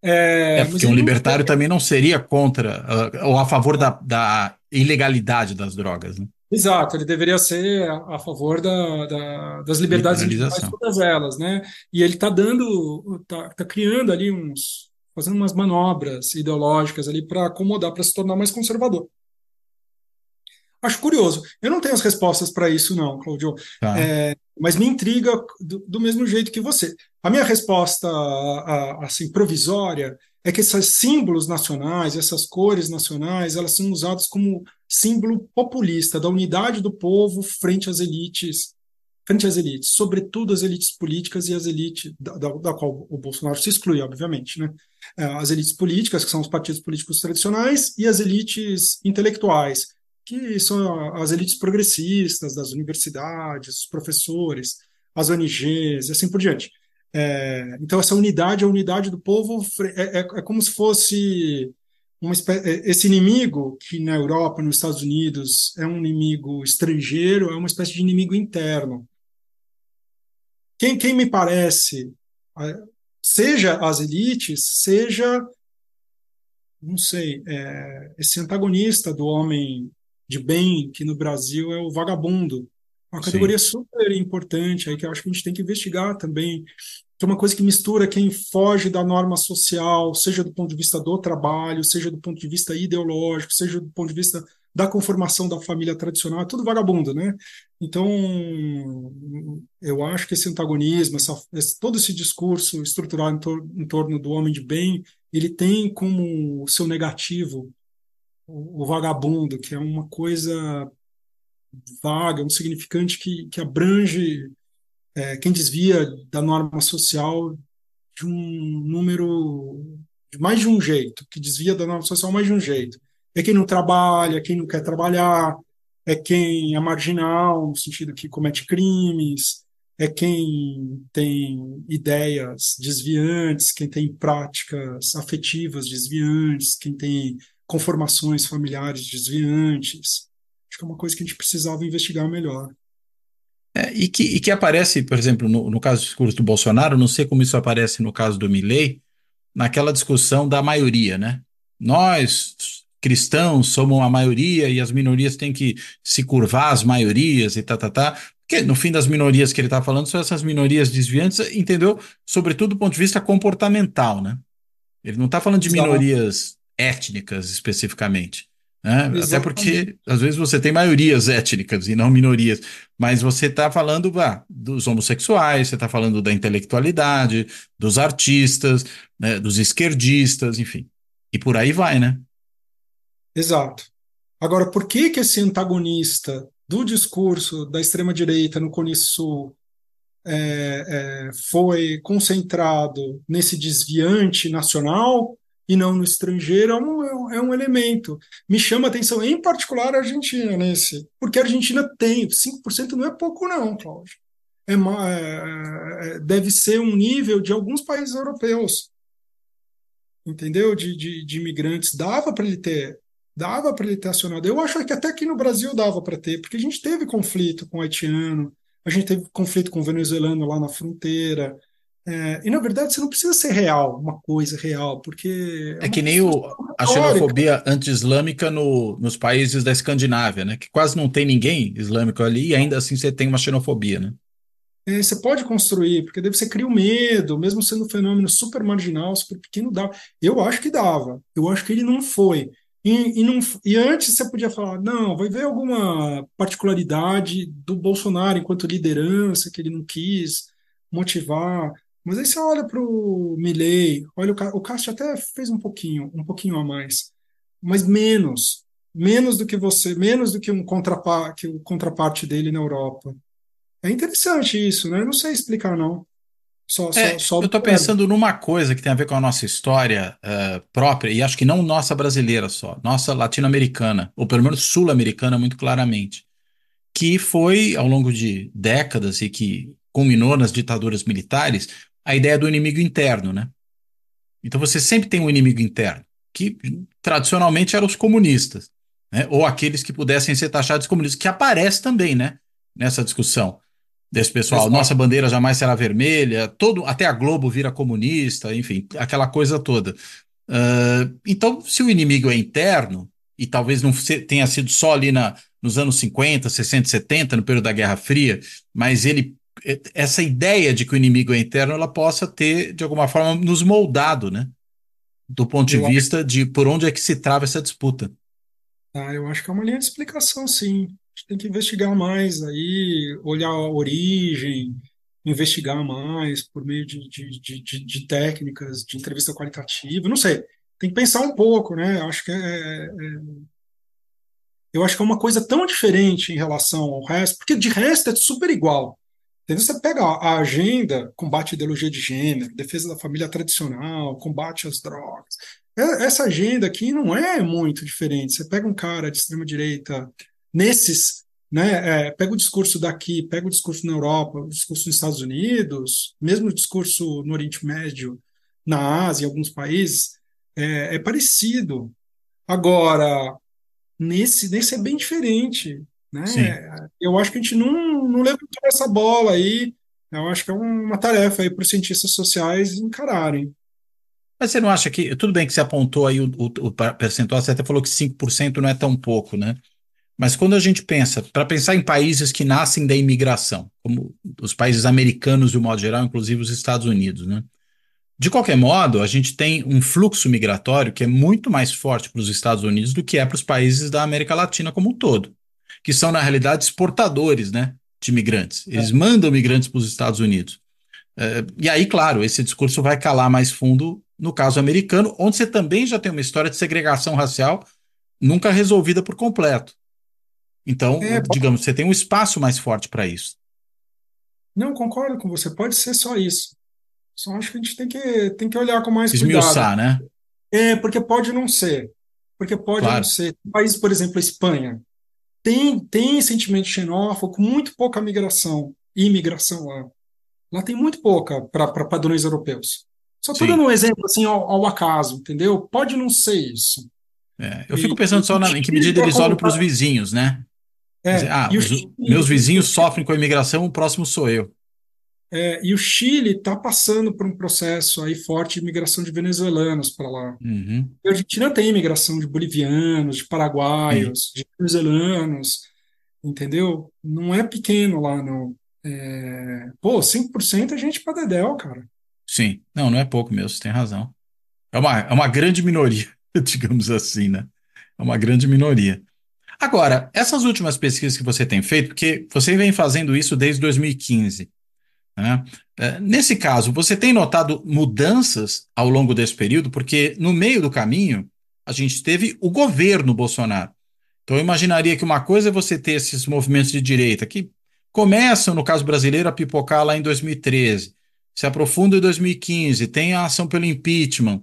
É, é porque um libertário não... também não seria contra uh, ou a favor da, da ilegalidade das drogas, né? Exato, ele deveria ser a, a favor da, da, das liberdades individuais, todas elas, né? E ele está dando, está tá criando ali uns, fazendo umas manobras ideológicas ali para acomodar, para se tornar mais conservador. Acho curioso. Eu não tenho as respostas para isso, não, Claudio. Tá. É, mas me intriga do, do, mesmo jeito que você. A minha resposta, assim, provisória, é que esses símbolos nacionais, essas cores nacionais, elas são usadas como símbolo populista da unidade do povo frente às elites, frente às elites, sobretudo as elites políticas e as elites da, da, da qual o Bolsonaro se exclui, obviamente, né? É, as elites políticas, que são os partidos políticos tradicionais, e as elites intelectuais, que são as elites progressistas das universidades, os professores, as ONGs e assim por diante. É, então, essa unidade, a unidade do povo, é, é, é como se fosse espécie, é, esse inimigo, que na Europa, nos Estados Unidos, é um inimigo estrangeiro, é uma espécie de inimigo interno. Quem, quem me parece, seja as elites, seja, não sei, é, esse antagonista do homem de bem, que no Brasil é o vagabundo. Uma categoria Sim. super importante aí que eu acho que a gente tem que investigar também, que é uma coisa que mistura quem foge da norma social, seja do ponto de vista do trabalho, seja do ponto de vista ideológico, seja do ponto de vista da conformação da família tradicional, é tudo vagabundo, né? Então, eu acho que esse antagonismo, essa, esse, todo esse discurso estruturado em, tor em, torno do homem de bem, ele tem como seu negativo o, o vagabundo, que é uma coisa vaga, um significante que, que abrange é, quem desvia da norma social de um número, de mais de um jeito, que desvia da norma social mais de um jeito é quem não trabalha, quem não quer trabalhar, é quem é marginal, no sentido que comete crimes, é quem tem ideias desviantes, quem tem práticas afetivas desviantes, quem tem conformações familiares desviantes. Acho que é uma coisa que a gente precisava investigar melhor. É, e, que, e que aparece, por exemplo, no, no caso do discurso do Bolsonaro, não sei como isso aparece no caso do Milley, naquela discussão da maioria, né? Nós cristãos somos a maioria e as minorias têm que se curvar às maiorias e tá, tá, tá. Porque no fim das minorias que ele está falando são essas minorias desviantes, entendeu? Sobretudo do ponto de vista comportamental, né? Ele não está falando de minorias étnicas especificamente. Né? Até porque às vezes você tem maiorias étnicas e não minorias, mas você está falando ah, dos homossexuais, você está falando da intelectualidade, dos artistas, né, dos esquerdistas, enfim. E por aí vai, né? Exato. Agora, por que, que esse antagonista do discurso da extrema-direita no Cone Sul é, é, foi concentrado nesse desviante nacional e não no estrangeiro é um, é um elemento. Me chama a atenção, em particular, a Argentina nesse, porque a Argentina tem, 5% não é pouco não, Cláudio. É, é, é, deve ser um nível de alguns países europeus, entendeu? De, de, de imigrantes. Dava para ele ter dava para ele ter acionado. Eu acho que até aqui no Brasil dava para ter, porque a gente teve conflito com o haitiano, a gente teve conflito com o venezuelano lá na fronteira. É, e na verdade você não precisa ser real, uma coisa real, porque. É, é que nem o, a xenofobia anti-islâmica no, nos países da Escandinávia, né? Que quase não tem ninguém islâmico ali e ainda assim você tem uma xenofobia, né? É, você pode construir, porque daí você cria o medo, mesmo sendo um fenômeno super marginal, super pequeno, dava. Eu acho que dava. Eu acho que ele não foi. E, e, não, e, antes você podia falar, não, vai ver alguma particularidade do Bolsonaro enquanto liderança, que ele não quis motivar. Mas aí você olha para o Milley, olha o, o Castro até fez um pouquinho, um pouquinho a mais, mas menos, menos do que você, menos do que um contraparte, que o contraparte dele na Europa. É interessante isso, né? Eu não sei explicar não. Só, é, só, só eu estou pensando numa coisa que tem a ver com a nossa história uh, própria, e acho que não nossa brasileira só, nossa latino-americana, ou pelo menos sul-americana, muito claramente, que foi, ao longo de décadas e que culminou nas ditaduras militares, a ideia do inimigo interno, né? Então você sempre tem um inimigo interno, que tradicionalmente eram os comunistas, né? ou aqueles que pudessem ser taxados comunistas, que aparece também, né? Nessa discussão desse pessoal. Exato. Nossa bandeira jamais será vermelha, todo, até a Globo vira comunista, enfim, aquela coisa toda. Uh, então, se o inimigo é interno, e talvez não tenha sido só ali na, nos anos 50, 60, 70, no período da Guerra Fria, mas ele essa ideia de que o inimigo é interno, ela possa ter, de alguma forma, nos moldado, né? Do ponto de eu vista acho... de por onde é que se trava essa disputa. Ah, eu acho que é uma linha de explicação, sim gente tem que investigar mais aí, olhar a origem, investigar mais por meio de, de, de, de técnicas de entrevista qualitativa, não sei. Tem que pensar um pouco, né? Acho que é, é, é, eu acho que é uma coisa tão diferente em relação ao resto, porque de resto é super igual. Entendeu? Você pega a agenda, combate à ideologia de gênero, defesa da família tradicional, combate às drogas. Essa agenda aqui não é muito diferente. Você pega um cara de extrema direita nesses, né, é, pega o discurso daqui, pega o discurso na Europa, o discurso nos Estados Unidos, mesmo o discurso no Oriente Médio, na Ásia, em alguns países, é, é parecido. Agora, nesse, nesse é bem diferente. Né? Eu acho que a gente não, não levantou essa bola aí Eu acho que é uma tarefa aí para os cientistas sociais encararem. Mas você não acha que. Tudo bem que você apontou aí o, o, o percentual, você até falou que 5% não é tão pouco, né? Mas quando a gente pensa, para pensar em países que nascem da imigração, como os países americanos de um modo geral, inclusive os Estados Unidos, né? De qualquer modo, a gente tem um fluxo migratório que é muito mais forte para os Estados Unidos do que é para os países da América Latina como um todo, que são, na realidade, exportadores né, de migrantes. Eles é. mandam migrantes para os Estados Unidos. É, e aí, claro, esse discurso vai calar mais fundo no caso americano, onde você também já tem uma história de segregação racial nunca resolvida por completo. Então, é, digamos, você tem um espaço mais forte para isso. Não, concordo com você. Pode ser só isso. Só acho que a gente tem que, tem que olhar com mais Esmiuçar, cuidado. né? É, porque pode não ser. Porque pode claro. não ser. País, por exemplo, a Espanha, tem, tem sentimento xenófobo, com muito pouca migração, imigração lá. Lá tem muito pouca para padrões europeus. Só estou dando um exemplo assim ao, ao, acaso, entendeu? Pode não ser isso. É, eu fico pensando só na, em que medida eles olham para os vizinhos, né? É, dizer, ah, os, meus vizinhos sofrem com a imigração, o próximo sou eu. É, e o Chile está passando por um processo aí forte de imigração de venezuelanos para lá. Uhum. A Argentina tem imigração de bolivianos, de paraguaios, Sim. de venezuelanos, entendeu? Não é pequeno lá, não. É... Pô, 5% é gente para Dedéu, cara. Sim, não, não é pouco mesmo, você tem razão. É uma, é uma grande minoria, digamos assim, né? É uma grande minoria. Agora, essas últimas pesquisas que você tem feito, porque você vem fazendo isso desde 2015, né? É, nesse caso, você tem notado mudanças ao longo desse período? Porque no meio do caminho, a gente teve o governo Bolsonaro. Então, eu imaginaria que uma coisa é você ter esses movimentos de direita que começam, no caso brasileiro, a pipocar lá em 2013, se aprofundam em 2015, tem a ação pelo impeachment,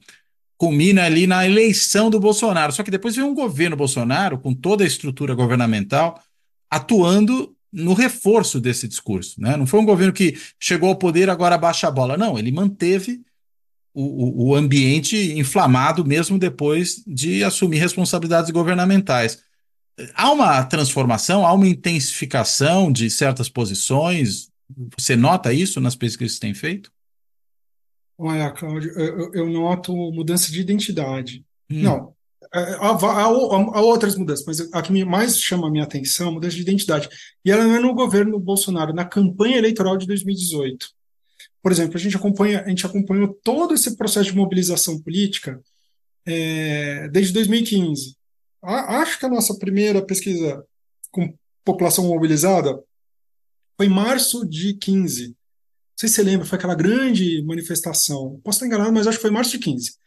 culmina ali na eleição do Bolsonaro. Só que depois vem um governo Bolsonaro, com toda a estrutura governamental, atuando no reforço desse discurso. Né? Não foi um governo que chegou ao poder agora baixa a bola. Não, ele manteve o, o ambiente inflamado mesmo depois de assumir responsabilidades governamentais. Há uma transformação, há uma intensificação de certas posições. Você nota isso nas pesquisas que você tem feito? Olha, Cláudio, eu, eu noto mudança de identidade. Hum. Não, há, há, há, outras mudanças, mas a que mais chama a minha atenção é a mudança de identidade. E ela não é no governo Bolsonaro, na campanha eleitoral de 2018. Por exemplo, a gente acompanha, a gente acompanhou todo esse processo de mobilização política é, desde 2015. A, acho que a nossa primeira pesquisa com população mobilizada foi em março de 15. Não sei se você lembra, foi aquela grande manifestação. Posso estar enganado, mas acho que foi março de 15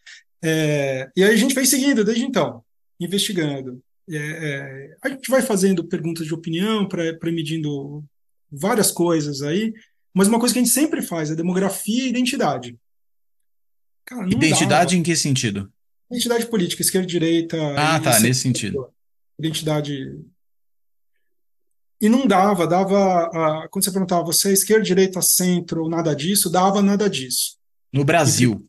é, e aí a gente vem seguindo desde então, investigando. É, é, a gente vai fazendo perguntas de opinião, para medindo várias coisas aí, mas uma coisa que a gente sempre faz é demografia e identidade. Cara, identidade dá, em que sentido? Identidade política, esquerda, direita. Ah, tá, nesse sentido. Identidade. E não dava, dava. quando você perguntava, você é esquerda, direita, centro, nada disso, dava nada disso. No Brasil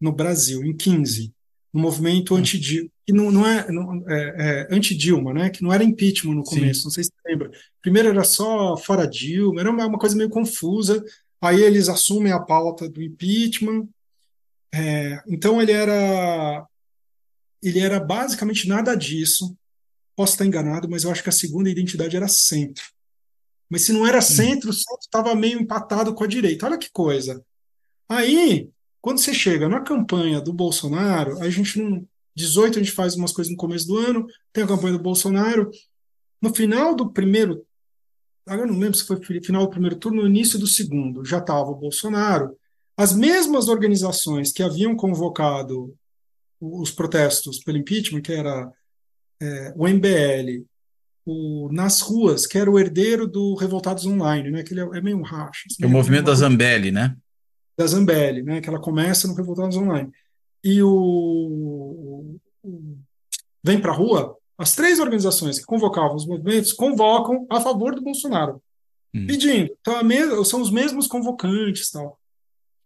no Brasil, em 15, no movimento hum. anti-Dilma, que não, não é, não, é, é anti-Dilma, né? Que não era impeachment no começo, Sim. não sei se você lembra. Primeiro era só fora Dilma, era uma, uma coisa meio confusa. Aí eles assumem a pauta do impeachment. É, então ele era ele era basicamente nada disso. Posso estar enganado, mas eu acho que a segunda identidade era centro. Mas se não era centro, o centro estava meio empatado com a direita. Olha que coisa. Aí quando você chega na campanha do Bolsonaro, a gente não. 18 a gente faz umas coisas no começo do ano, tem a campanha do Bolsonaro. No final do primeiro. Agora não lembro se foi final do primeiro turno, no início do segundo, já estava o Bolsonaro. As mesmas organizações que haviam convocado os protestos pelo impeachment, que era é, o MBL, o Nas Ruas, que era o herdeiro do Revoltados Online, né? que ele é, é meio um racha. Assim, é o movimento da Zambelli, né? Da Zambelli, né, que ela começa no Revoltados Online. E o, o Vem para a Rua, as três organizações que convocavam os movimentos convocam a favor do Bolsonaro, hum. pedindo. Então, são os mesmos convocantes tal.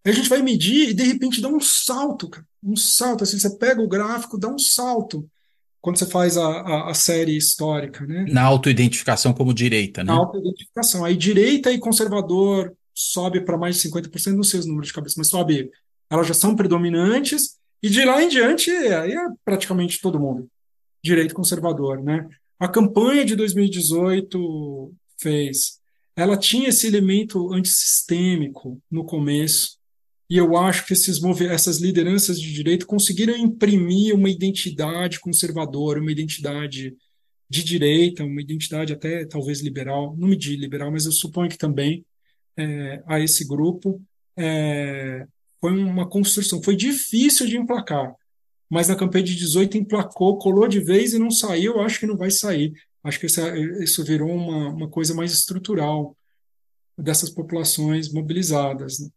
Aí a gente vai medir e de repente dá um salto, cara, um salto. Assim, você pega o gráfico, dá um salto quando você faz a, a, a série histórica, né? Na autoidentificação como direita, né? Na autoidentificação. Aí direita e conservador sobe para mais de 50%, não sei os números de cabeça, mas sobe, elas já são predominantes, e de lá em diante, aí é praticamente todo mundo, direito conservador, né? A campanha de 2018 fez, ela tinha esse elemento antissistêmico no começo, e eu acho que esses essas lideranças de direito conseguiram imprimir uma identidade conservadora, uma identidade de direita, uma identidade até talvez liberal, não me digo liberal, mas eu suponho que também é, a esse grupo. É, foi uma construção, foi difícil de emplacar, mas na campanha de 18 emplacou, colou de vez e não saiu, acho que não vai sair. Acho que essa, isso virou uma, uma coisa mais estrutural dessas populações mobilizadas. Né?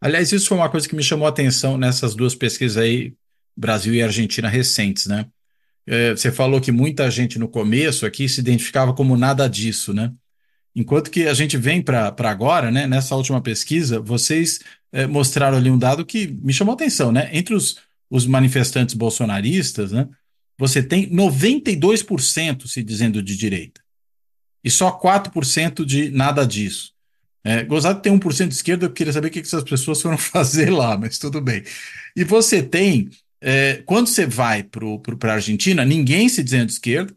Aliás, isso foi uma coisa que me chamou a atenção nessas duas pesquisas aí, Brasil e Argentina recentes, né? É, você falou que muita gente no começo aqui se identificava como nada disso, né? Enquanto que a gente vem para agora, né, nessa última pesquisa, vocês é, mostraram ali um dado que me chamou a atenção, né? Entre os, os manifestantes bolsonaristas, né, você tem 92% se dizendo de direita e só 4% de nada disso. É, gozado tem 1% de esquerda, eu queria saber o que essas pessoas foram fazer lá, mas tudo bem. E você tem é, quando você vai para a Argentina, ninguém se dizendo de esquerda,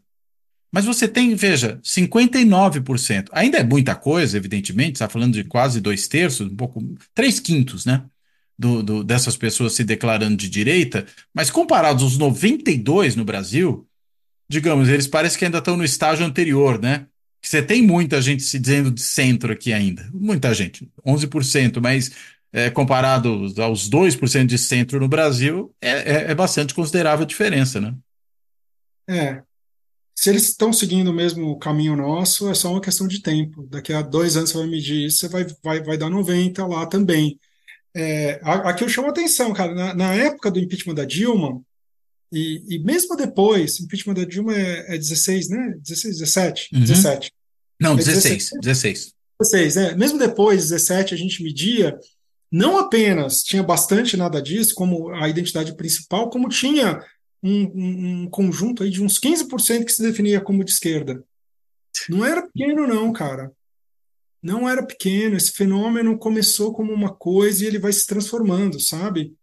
mas você tem, veja, 59%. Ainda é muita coisa, evidentemente, está falando de quase dois terços, um pouco, três quintos, né? Do, do, dessas pessoas se declarando de direita, mas comparados aos 92 no Brasil, digamos, eles parecem que ainda estão no estágio anterior, né? Que você tem muita gente se dizendo de centro aqui ainda. Muita gente, 11%, mas é, comparado aos 2% de centro no Brasil, é, é, é, bastante considerável a diferença, né? É. Se eles estão seguindo o mesmo caminho nosso, é só uma questão de tempo. Daqui a dois anos você vai medir isso, você vai, vai, vai dar 90 lá também. É, aqui eu chamo a atenção, cara. Na, na época do impeachment da Dilma, e, e, mesmo depois, impeachment da Dilma é, é 16, né? 16, 17? Uhum. 17. Não, 16, 16. 16, né? Mesmo depois, 17, a gente media não apenas tinha bastante nada disso como a identidade principal, como tinha um, um, conjunto aí de uns 15% que se definia como de esquerda. Não era pequeno, não, cara. Não era pequeno. Esse fenômeno começou como uma coisa e ele vai se transformando, sabe?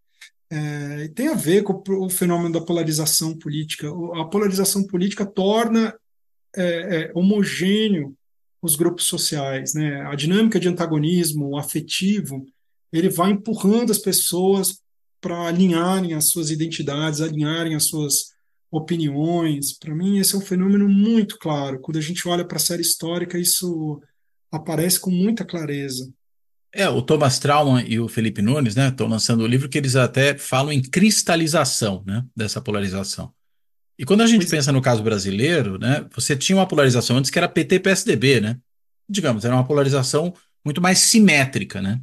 É, tem a ver com o fenômeno da polarização política. A polarização política torna é, é, homogêneo os grupos sociais, né? A dinâmica de antagonismo afetivo ele vai empurrando as pessoas para alinharem as suas identidades, alinharem as suas opiniões. Para mim, esse é um fenômeno muito claro. Quando a gente olha para a série histórica, isso aparece com muita clareza. É, o Thomas Trauman e o Felipe Nunes, né, estão lançando o um livro que eles até falam em cristalização, né, dessa polarização. E quando a gente pois é. pensa no caso brasileiro, né, você tinha uma polarização antes que era PT-PSDB, né? Digamos, era uma polarização muito mais simétrica, né?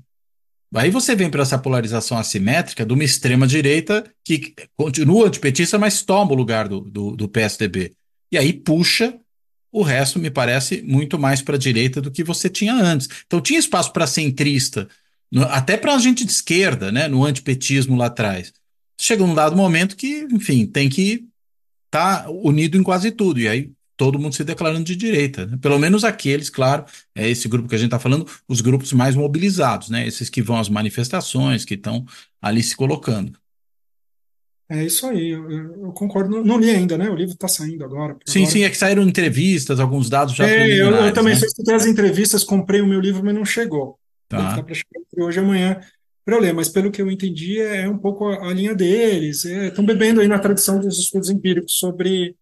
Aí você vem para essa polarização assimétrica de uma extrema-direita que continua antipetista, mas toma o lugar do, do, do, PSDB. E aí puxa o resto, me parece, muito mais para a direita do que você tinha antes. Então tinha espaço para centrista, até para a gente de esquerda, né, no antipetismo lá atrás. Chega um dado momento que, enfim, tem que estar tá unido em quase tudo. E aí todo mundo se declarando de direita. Né? Pelo menos aqueles, claro, é esse grupo que a gente está falando, os grupos mais mobilizados, né? Esses que vão às manifestações, que estão ali se colocando. É isso aí, eu, eu concordo. Não, não, li ainda, né? O livro está saindo agora. Sim, agora. sim, é que saíram entrevistas, alguns dados já. É, eu, eu, também né? escutei as entrevistas, comprei o meu livro, mas não chegou. Tá. Para chegar hoje amanhã para eu ler, mas pelo que eu entendi, é um pouco a, a linha deles. Estão é, bebendo aí na tradição dos estudos empíricos sobre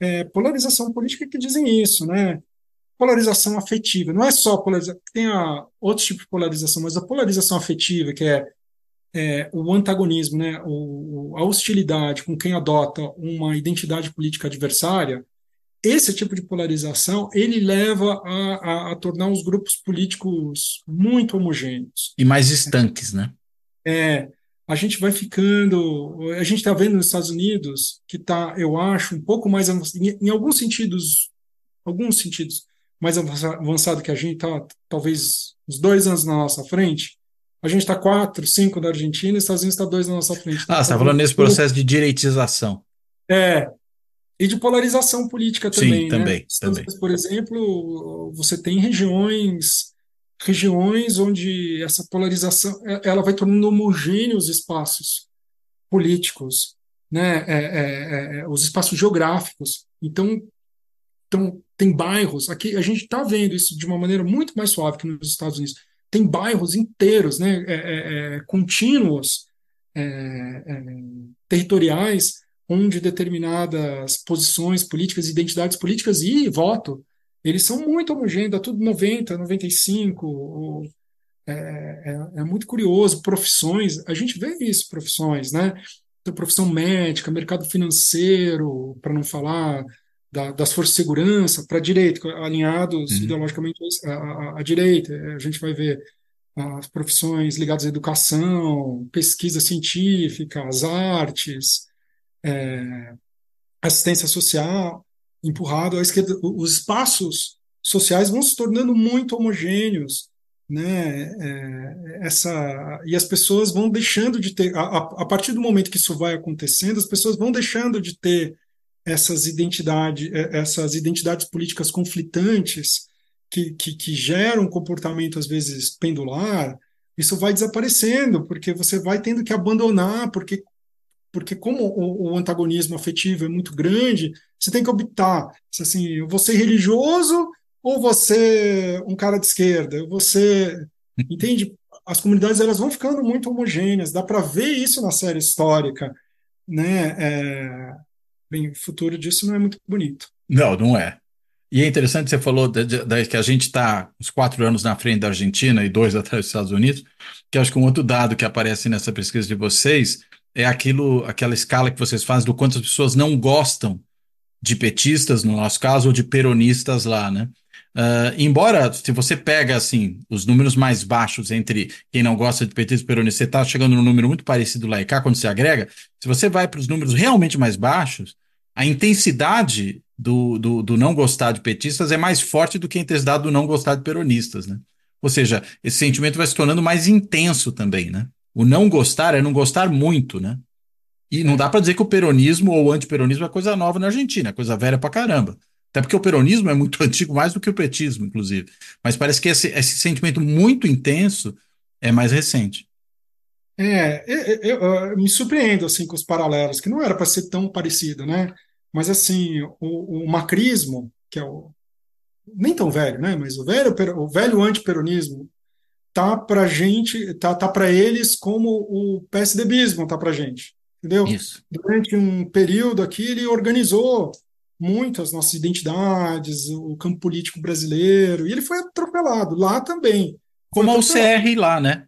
é, polarização política que dizem isso, né? Polarização afetiva. Não é só polarização, tem a, outros tipos de polarização, mas a polarização afetiva, que é, é o antagonismo, né? O, a hostilidade com quem adota uma identidade política adversária, esse tipo de polarização ele leva a, a, a tornar os grupos políticos muito homogêneos. E mais estanques, né? É, a gente vai ficando. A gente está vendo nos Estados Unidos que está, eu acho, um pouco mais em, em alguns sentidos, alguns sentidos mais avançado que a gente está, talvez uns dois anos na nossa frente. A gente está quatro, cinco da Argentina, e os Estados Unidos está dois na nossa frente. Ah, você está falando nesse processo de direitização. É, e de polarização política também. Sim, também. Né? também. Por exemplo, você tem regiões regiões onde essa polarização ela vai tornando homogêneos espaços políticos, né, é, é, é, os espaços geográficos. Então, então, tem bairros, aqui a gente está vendo isso de uma maneira muito mais suave que nos Estados Unidos. Tem bairros inteiros, né, é, é, é contínuos, territoriais, onde determinadas posições políticas, identidades políticas e voto, eles são muito homogêneos, dá tudo 90, 95, ou, é, é, é, muito curioso, profissões, a gente vê isso, profissões, né? Então, profissão médica, mercado financeiro, para não falar da, das forças de segurança, para a direita, alinhados uhum. ideologicamente à, direita. A gente vai ver as profissões ligadas à educação, pesquisa científica, as artes, é, assistência social, empurrado à esquerda. Os espaços sociais vão se tornando muito homogêneos, né? É, essa e as pessoas vão deixando de ter a, a, partir do momento que isso vai acontecendo, as pessoas vão deixando de ter essas identidades, é, essas identidades políticas conflitantes que, que, que geram comportamento às vezes pendular. Isso vai desaparecendo porque você vai tendo que abandonar, porque porque como o, o, antagonismo afetivo é muito grande, você tem que optar, assim, você religioso ou você um cara de esquerda, você entende? As comunidades elas vão ficando muito homogêneas, dá para ver isso na série histórica, né? É, bem, o futuro disso não é muito bonito. Não, não é. E é interessante, você falou de, de, de, que a gente está uns quatro anos na frente da Argentina e dois atrás dos Estados Unidos, que acho que um outro dado que aparece nessa pesquisa de vocês é aquilo, aquela escala que vocês fazem do quanto as pessoas não gostam de petistas, no nosso caso, ou de peronistas lá, né? Uh, embora, se você pega assim os números mais baixos entre quem não gosta de petistas e peronistas, você está chegando num número muito parecido lá e cá, quando você agrega, se você vai para os números realmente mais baixos, a intensidade do, do, do, não gostar de petistas é mais forte do que a intensidade do não gostar de peronistas, né? Ou seja, esse sentimento vai se tornando mais intenso também, né? O não gostar é não gostar muito, né? E não dá para dizer que o peronismo ou o antiperonismo é coisa nova na Argentina, é coisa velha pra caramba. Até porque o peronismo é muito antigo, mais do que o petismo, inclusive. Mas parece que esse, esse sentimento muito intenso é mais recente. É, eu, eu, eu, me surpreendo assim com os paralelos, que não era para ser tão parecido, né? Mas assim, o, o, macrismo, que é o nem tão velho, né? Mas o velho, o velho antiperonismo tá para gente, tá, tá para eles como o PSDBismo tá para gente, entendeu? Isso. Durante um período aqui ele organizou muito as nossas identidades, o campo político brasileiro, e ele foi atropelado lá também. Como o CR lá, né?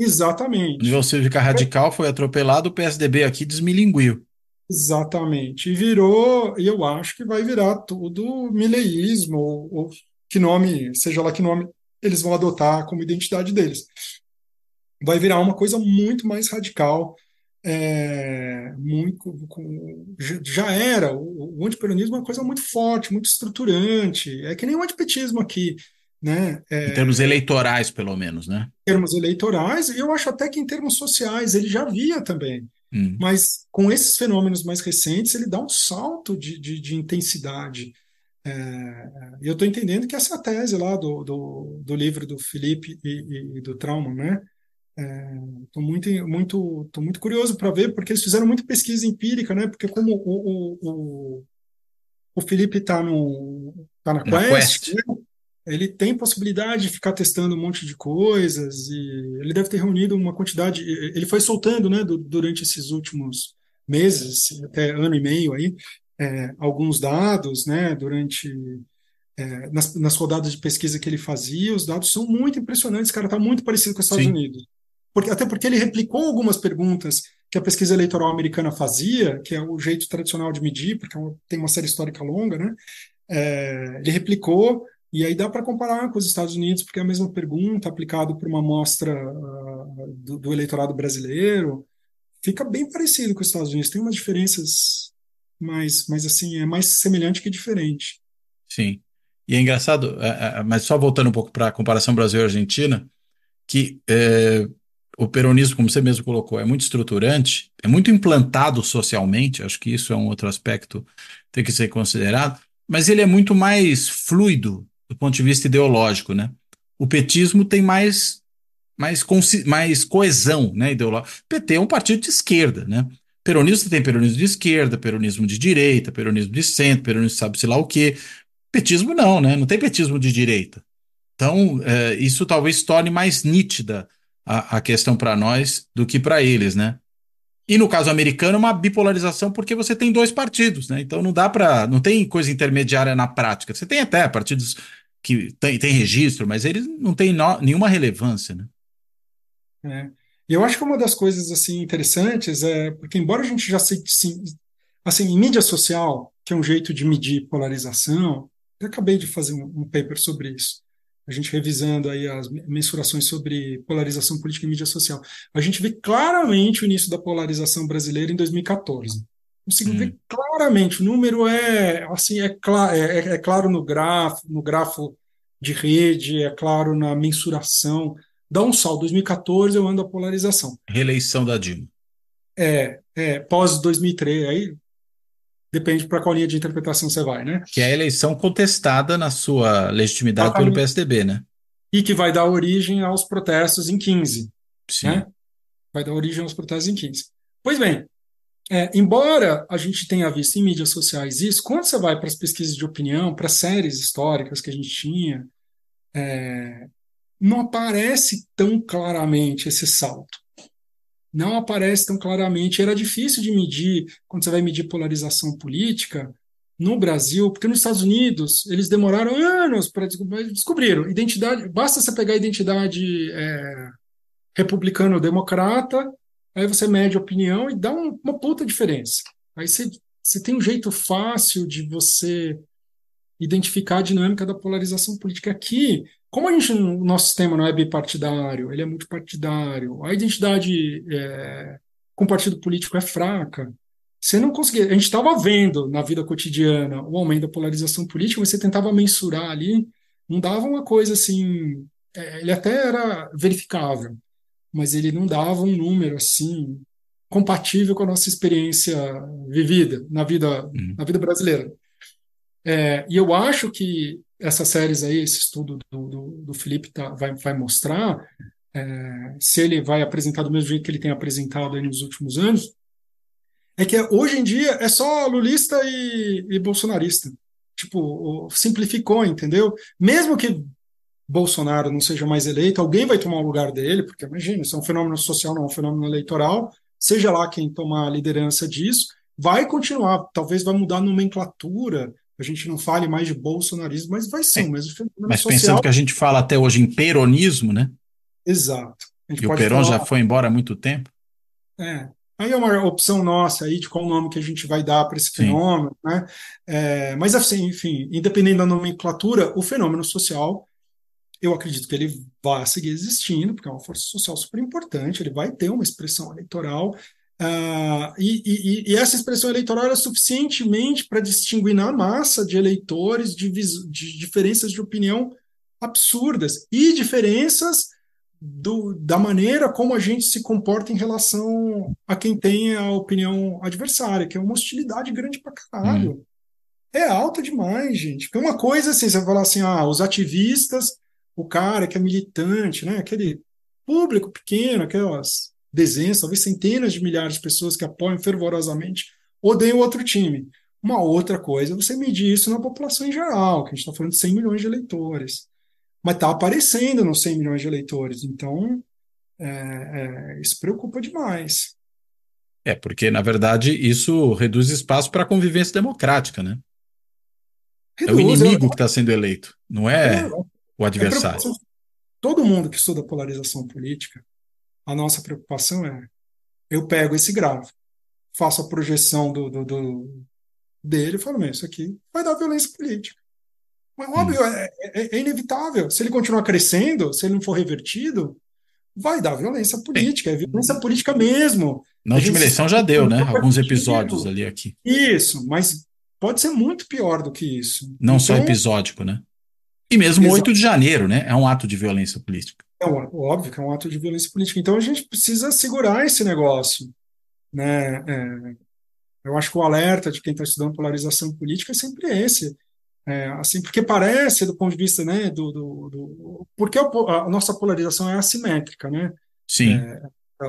Exatamente. O nível cívica radical foi atropelado, o PSDB aqui desmilinguiu. Exatamente. E virou, e eu acho que vai virar tudo mileísmo, ou, ou que nome, seja lá que nome eles vão adotar como identidade deles. Vai virar uma coisa muito mais radical, é, muito, com, já era. O, o antiperonismo é uma coisa muito forte, muito estruturante. É que nem o antipetismo aqui. Né? É, em termos eleitorais, pelo menos, né? Em termos eleitorais, eu acho até que em termos sociais ele já havia também. Hum. Mas com esses fenômenos mais recentes, ele dá um salto de, de, de intensidade. É, eu estou entendendo que essa é tese lá do, do, do livro do Felipe e, e, e do Trauma, né? Estou é, muito, muito, tô muito curioso para ver, porque eles fizeram muita pesquisa empírica, né? Porque como o, o, o, o Felipe está tá na, na Quest, Quest. Né? ele tem possibilidade de ficar testando um monte de coisas e ele deve ter reunido uma quantidade. Ele foi soltando, né, durante esses últimos meses, até ano e meio aí, é, alguns dados, né, durante é, nas, nas, rodadas de pesquisa que ele fazia, os dados são muito impressionantes, cara, está muito parecido com os Estados Sim. Unidos. Porque, até porque ele replicou algumas perguntas que a pesquisa eleitoral americana fazia, que é o jeito tradicional de medir, porque é tem uma série histórica longa, né? É, ele replicou, e aí dá para comparar com os Estados Unidos, porque é a mesma pergunta aplicada por uma amostra uh, do, do eleitorado brasileiro, fica bem parecido com os Estados Unidos. Tem umas diferenças mas, mas assim, é mais semelhante que diferente. Sim. E é engraçado, é, é, mas só voltando um pouco para a comparação Brasil-Argentina, que é, o peronismo, como você mesmo colocou, é muito estruturante, é muito implantado socialmente, acho que isso é um outro aspecto que tem que ser considerado, mas ele é muito mais fluido do ponto de vista ideológico, né? O petismo tem mais, mais, mais coesão né, ideológica. PT é um partido de esquerda, né? Peronista tem peronismo de esquerda, peronismo de direita, peronismo de centro, peronismo sabe-se lá o quê. Petismo não, né? Não tem petismo de direita. Então, é, isso talvez torne mais nítida a, a questão para nós do que para eles, né? E no caso americano, é uma bipolarização porque você tem dois partidos, né? Então não dá para. Não tem coisa intermediária na prática. Você tem até partidos que têm tem registro, mas eles não têm no, nenhuma relevância, né? É. E eu acho que uma das coisas assim interessantes é porque embora a gente já se assim, assim em mídia social, que é um jeito de medir polarização, eu acabei de fazer um, um paper sobre isso a gente revisando aí as mensurações sobre polarização política e mídia social, a gente vê claramente o início da polarização brasileira em 2014. Consigo hum. ver claramente, o número é assim é, é, é, é, claro no grafo, no grafo de rede, é claro na mensuração. Dá um salto, 2014 eu ando a polarização. Reeleição da Dilma. É, é pós 2003, aí depende para qual linha de interpretação você vai, né? Que é a eleição contestada na sua legitimidade Exatamente. pelo PSDB, né? E que vai dar origem aos protestos em 15. Sim. Né? Vai dar origem aos protestos em 15. Pois bem, é, embora a gente tenha visto em mídias sociais isso, quando você vai para as pesquisas de opinião, para séries históricas que a gente tinha, é, não aparece tão claramente esse salto não aparece tão claramente. Era difícil de medir, quando você vai medir polarização política, no Brasil, porque nos Estados Unidos eles demoraram anos para descobrir, descobriram identidade. Basta você pegar a identidade é, republicano-democrata, aí você mede a opinião e dá um, uma puta diferença. Aí você, você tem um jeito fácil de você identificar a dinâmica da polarização política. Aqui, como a gente, o nosso sistema não é bipartidário, ele é multipartidário, a identidade é, com partido político é fraca, você não conseguia. A gente estava vendo na vida cotidiana o aumento da polarização política, mas você tentava mensurar ali, não dava uma coisa assim. É, ele até era verificável, mas ele não dava um número assim compatível com a nossa experiência vivida na vida, uhum. na vida brasileira. É, e eu acho que essas séries aí, esse estudo do, do, do Felipe tá, vai, vai mostrar, é, se ele vai apresentar do mesmo jeito que ele tem apresentado nos últimos anos, é que hoje em dia é só lulista e, e bolsonarista. Tipo, simplificou, entendeu? Mesmo que Bolsonaro não seja mais eleito, alguém vai tomar o lugar dele, porque imagina, isso é um fenômeno social, não é um fenômeno eleitoral, seja lá quem tomar a liderança disso, vai continuar, talvez vai mudar a nomenclatura, a gente não fale mais de bolsonarismo, mas vai ser o mesmo fenômeno Mas social. pensando que a gente fala até hoje em peronismo, né? Exato. E o Peron falar... já foi embora há muito tempo? É. Aí é uma opção nossa aí de qual nome que a gente vai dar para esse Sim. fenômeno, né? É, mas assim, enfim, independente da nomenclatura, o fenômeno social, eu acredito que ele vai seguir existindo, porque é uma força social super importante, ele vai ter uma expressão eleitoral, Uh, e, e, e, essa expressão eleitoral é suficientemente para distinguir na massa de eleitores de, de, diferenças de opinião absurdas e diferenças do, da maneira como a gente se comporta em relação a quem tem a opinião adversária, que é uma hostilidade grande para caralho. Hum. É alta demais, gente. Porque uma coisa assim, você vai falar assim, ah, os ativistas, o cara que é militante, né, aquele público pequeno, aquelas dezenas, talvez centenas de milhares de pessoas que apoiam fervorosamente, odeiam outro time. Uma outra coisa é você medir isso na população em geral, que a gente está falando de 100 milhões de eleitores. Mas está aparecendo nos 100 milhões de eleitores, então é, é, isso preocupa demais. É, porque, na verdade, isso reduz espaço para a convivência democrática, né? Reduz, é o inimigo é, que está sendo eleito, não é, é o adversário. todo mundo que estuda polarização política a nossa preocupação é: eu pego esse gráfico, faço a projeção do, do, do dele e falo, meu, isso aqui vai dar violência política. Mas, óbvio, hum. é, é, é, inevitável. Se ele continuar crescendo, se ele não for revertido, vai dar violência política. É violência política mesmo. Na última eleição já deu, né? Alguns episódios ali aqui. Isso, mas pode ser muito pior do que isso. Não então, só episódico, né? E mesmo Exato. 8 de janeiro, né? É um ato de violência política. É óbvio que é um ato de violência política. Então a gente precisa segurar esse negócio. Né? É, eu acho que o alerta de quem está estudando polarização política é sempre esse. É, assim, porque parece, do ponto de vista, né, do, do, do porque a, a, nossa polarização é assimétrica, né? Sim. É,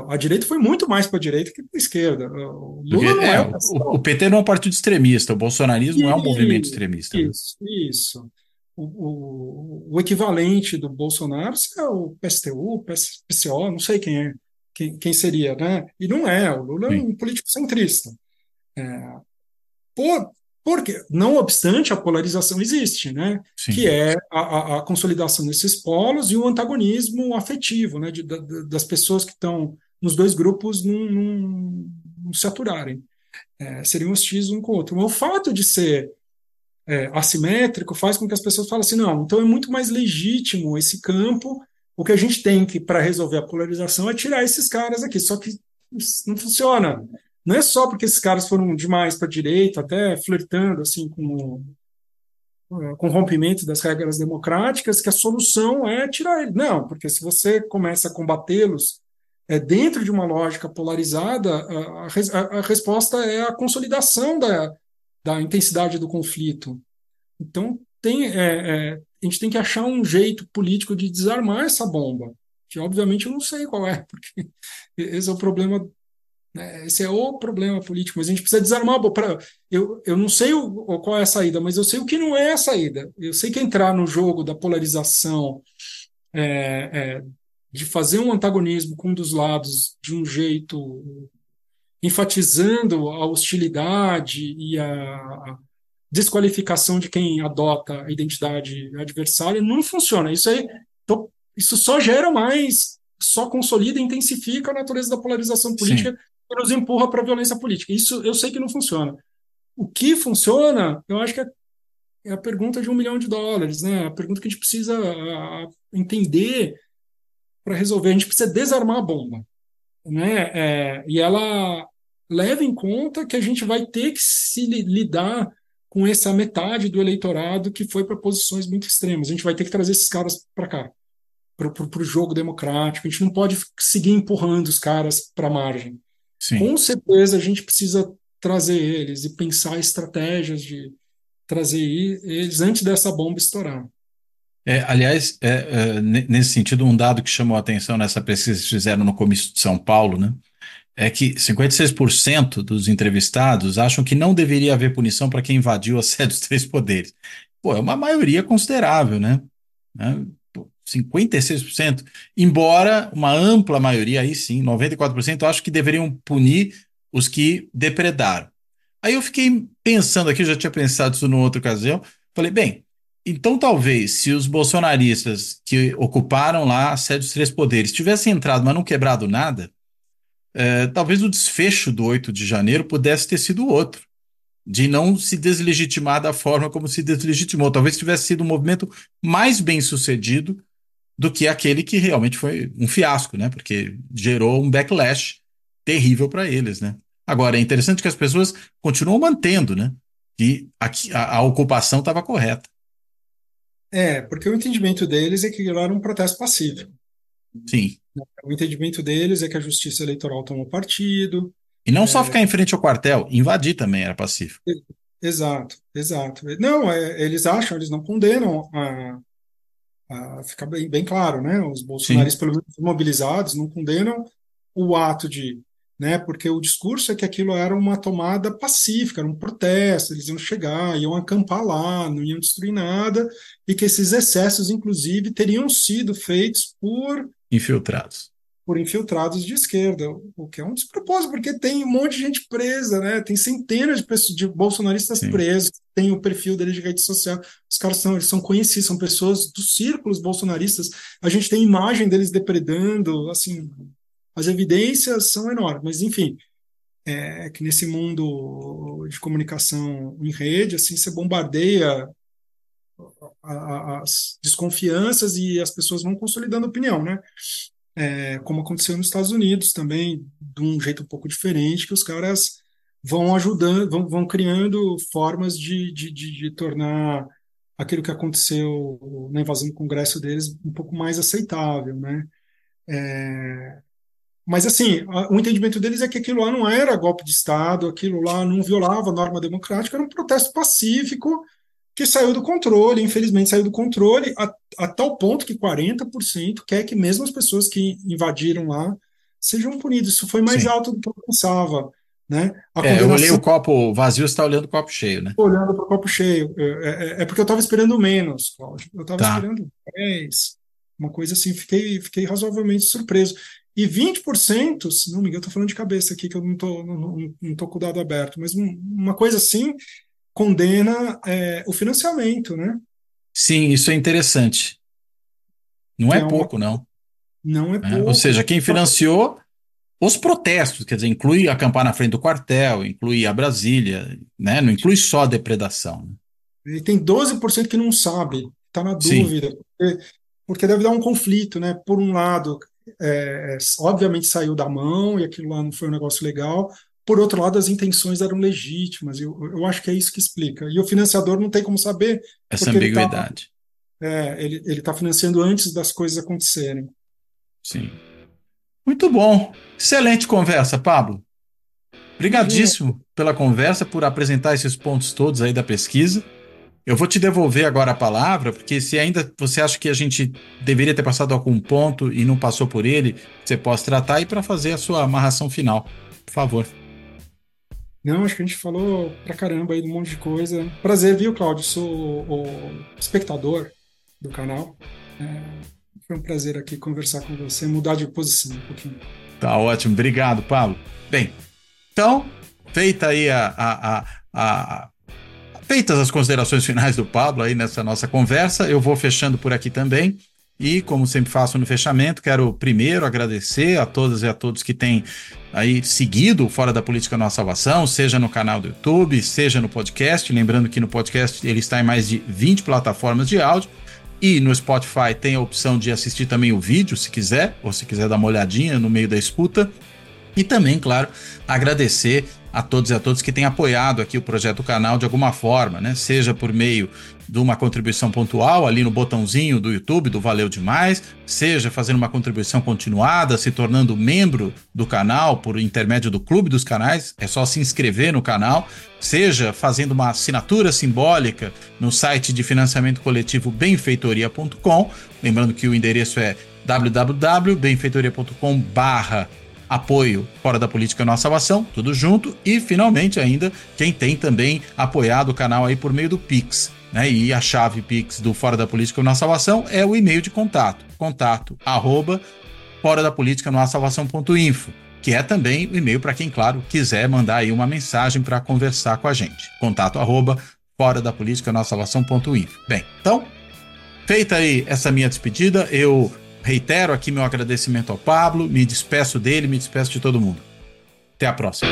a direita foi muito mais para a direita que para a esquerda. O, Lula não é, é o, o, PT não é um partido extremista, o bolsonarismo não é um movimento extremista. Isso, né? isso. O, o, o, equivalente do Bolsonaro é o PSTU, PCO, não sei quem é, quem, quem seria, né? E não é, o Lula Sim. é um político centrista. É, por, porque, não obstante, a polarização existe, né? Sim. que é a, a, consolidação desses polos e o antagonismo afetivo né? De, de, das pessoas que estão nos dois grupos não, não, não se aturarem. É, seriam hostis um com o outro. Mas o fato de ser é, assimétrico faz com que as pessoas falem assim: não, então é muito mais legítimo esse campo. O que a gente tem que, para resolver a polarização, é tirar esses caras aqui. Só que não funciona. Não é só porque esses caras foram demais para a direita, até flertando assim com com rompimento das regras democráticas, que a solução é tirar ele. Não, porque se você começa a combatê-los é, dentro de uma lógica polarizada, a, a, a, resposta é a consolidação da, da intensidade do conflito. Então, tem, é, é, a gente tem que achar um jeito político de desarmar essa bomba, que obviamente eu não sei qual é, porque esse é o problema né? Esse é o problema político, mas a gente precisa desarmar. Eu, eu não sei o, qual é a saída, mas eu sei o que não é a saída. Eu sei que entrar no jogo da polarização, é, é, de fazer um antagonismo com um dos lados de um jeito enfatizando a hostilidade e a desqualificação de quem adota a identidade adversária, não funciona. Isso aí, isso só gera mais, só consolida e intensifica a natureza da polarização política Sim que nos empurra para a violência política. Isso eu sei que não funciona. O que funciona, eu acho que é, é a pergunta de um milhão de dólares, né? A pergunta que a gente precisa entender para resolver. A gente precisa desarmar a bomba, né? É, e ela leva em conta que a gente vai ter que se lidar com essa metade do eleitorado que foi para posições muito extremas. A gente vai ter que trazer esses caras para cá, para o jogo democrático. A gente não pode seguir empurrando os caras para a margem. Sim. Com certeza a gente precisa trazer eles e pensar estratégias de trazer eles antes dessa bomba estourar. É, aliás, é, é, nesse sentido, um dado que chamou a atenção nessa pesquisa que fizeram no Comício de São Paulo, né, é que 56% dos entrevistados acham que não deveria haver punição para quem invadiu a sede dos três poderes. Pô, é uma maioria considerável, né? né? 56%, embora uma ampla maioria, aí sim, 94%, acho que deveriam punir os que depredaram. Aí eu fiquei pensando aqui, eu já tinha pensado isso numa outra ocasião, falei, bem, então talvez se os bolsonaristas que ocuparam lá a sede dos três poderes tivessem entrado, mas não quebrado nada, é, talvez o desfecho do 8 de janeiro pudesse ter sido outro, de não se deslegitimar da forma como se deslegitimou. Talvez tivesse sido um movimento mais bem sucedido do que aquele que realmente foi um fiasco, né? Porque gerou um backlash terrível para eles, né? Agora, é interessante que as pessoas continuam mantendo, né? Que a, a, ocupação estava correta. É, porque o entendimento deles é que era um protesto pacífico. Sim. O entendimento deles é que a justiça eleitoral tomou partido. E não é... só ficar em frente ao quartel, invadir também era pacífico. Exato, exato. Não, é, eles acham, eles não condenam a, Uh, fica bem, bem, claro, né? Os bolsonaristas, pelo menos mobilizados, não condenam o ato de, né? Porque o discurso é que aquilo era uma tomada pacífica, era um protesto, eles iam chegar, iam acampar lá, não iam destruir nada, e que esses excessos, inclusive, teriam sido feitos por infiltrados por infiltrados de esquerda, o que é um despropósito, porque tem um monte de gente presa, né? Tem centenas de, pessoas, de bolsonaristas Sim. presos, tem o perfil deles de rede social. Os caras são, eles são conhecidos, são pessoas dos círculos bolsonaristas. A gente tem imagem deles depredando, assim, as evidências são enormes, mas enfim, é que nesse mundo de comunicação em rede, assim, você bombardeia as desconfianças e as pessoas vão consolidando opinião, né? é, como aconteceu nos Estados Unidos também, de um jeito um pouco diferente, que os caras vão ajudando, vão, vão criando formas de, de, de, de tornar aquilo que aconteceu na invasão do Congresso deles um pouco mais aceitável, né? É, mas assim, a, o entendimento deles é que aquilo lá não era golpe de Estado, aquilo lá não violava a norma democrática, era um protesto pacífico que saiu do controle, infelizmente saiu do controle, a, a tal ponto que 40% quer que mesmo as pessoas que invadiram lá sejam punidas. Isso foi mais Sim. alto do que eu pensava. Né? É, eu olhei o copo vazio, você está olhando o copo cheio, né? Olhando para o copo cheio. É, é, é porque eu estava esperando menos, Cláudio. Eu estava tá. esperando 10, uma coisa assim, fiquei, fiquei razoavelmente surpreso. E 20%, se não me engano, estou falando de cabeça aqui, que eu não estou não, não tô com o dado aberto, mas uma coisa assim condena é, o financiamento, né? Sim, isso é interessante. Não é, é pouco, uma... não. Não é, é pouco. Ou seja, quem financiou os protestos, quer dizer, inclui acampar na frente do quartel, inclui a Brasília, né? não inclui só a depredação. E tem 12% que não sabe, está na dúvida, porque, porque, deve dar um conflito, né? Por um lado, é, obviamente saiu da mão e aquilo lá não foi um negócio legal, por outro lado, as intenções eram legítimas. Eu, eu acho que é isso que explica. E o financiador não tem como saber. Essa ambiguidade. Ele está é, ele, tá financiando antes das coisas acontecerem. Sim. Muito bom. Excelente conversa, Pablo. Obrigadíssimo pela conversa, por apresentar esses pontos todos aí da pesquisa. Eu vou te devolver agora a palavra, porque se ainda você acha que a gente deveria ter passado algum ponto e não passou por ele, você pode tratar e para fazer a sua amarração final. Por favor. Não, acho que a gente falou pra caramba aí de um monte de coisa. Prazer, viu, Cláudio? Sou o espectador do canal. É, foi um prazer aqui conversar com você, mudar de posição um pouquinho. Tá ótimo, obrigado, Pablo. Bem, então, feita aí a, a, a, a feitas as considerações finais do Pablo aí nessa nossa conversa, eu vou fechando por aqui também. E, como sempre faço no fechamento, quero primeiro agradecer a todas e a todos que têm aí seguido Fora da Política Nossa Salvação, seja no canal do YouTube, seja no podcast. Lembrando que no podcast ele está em mais de 20 plataformas de áudio. E no Spotify tem a opção de assistir também o vídeo, se quiser, ou se quiser dar uma olhadinha no meio da escuta. E também, claro, agradecer a todos e a todos que têm apoiado aqui o projeto do canal de alguma forma, né? Seja por meio de uma contribuição pontual ali no botãozinho do YouTube, do Valeu Demais, seja fazendo uma contribuição continuada, se tornando membro do canal por intermédio do Clube dos Canais, é só se inscrever no canal, seja fazendo uma assinatura simbólica no site de financiamento coletivo benfeitoria.com, lembrando que o endereço é www.benfeitoria.com barra apoio Fora da Política Nossa Salvação, tudo junto, e finalmente ainda quem tem também apoiado o canal aí por meio do Pix, né? E a chave Pix do Fora da Política Nossa Salvação é o e-mail de contato, contato arroba fora da política nossa salvação.info, que é também o e-mail para quem, claro, quiser mandar aí uma mensagem para conversar com a gente. Contato arroba fora da política nossa salvação.info. Bem, então, feita aí essa minha despedida, eu reitero aqui meu agradecimento ao Pablo, me despeço dele, me despeço de todo mundo. Até a próxima.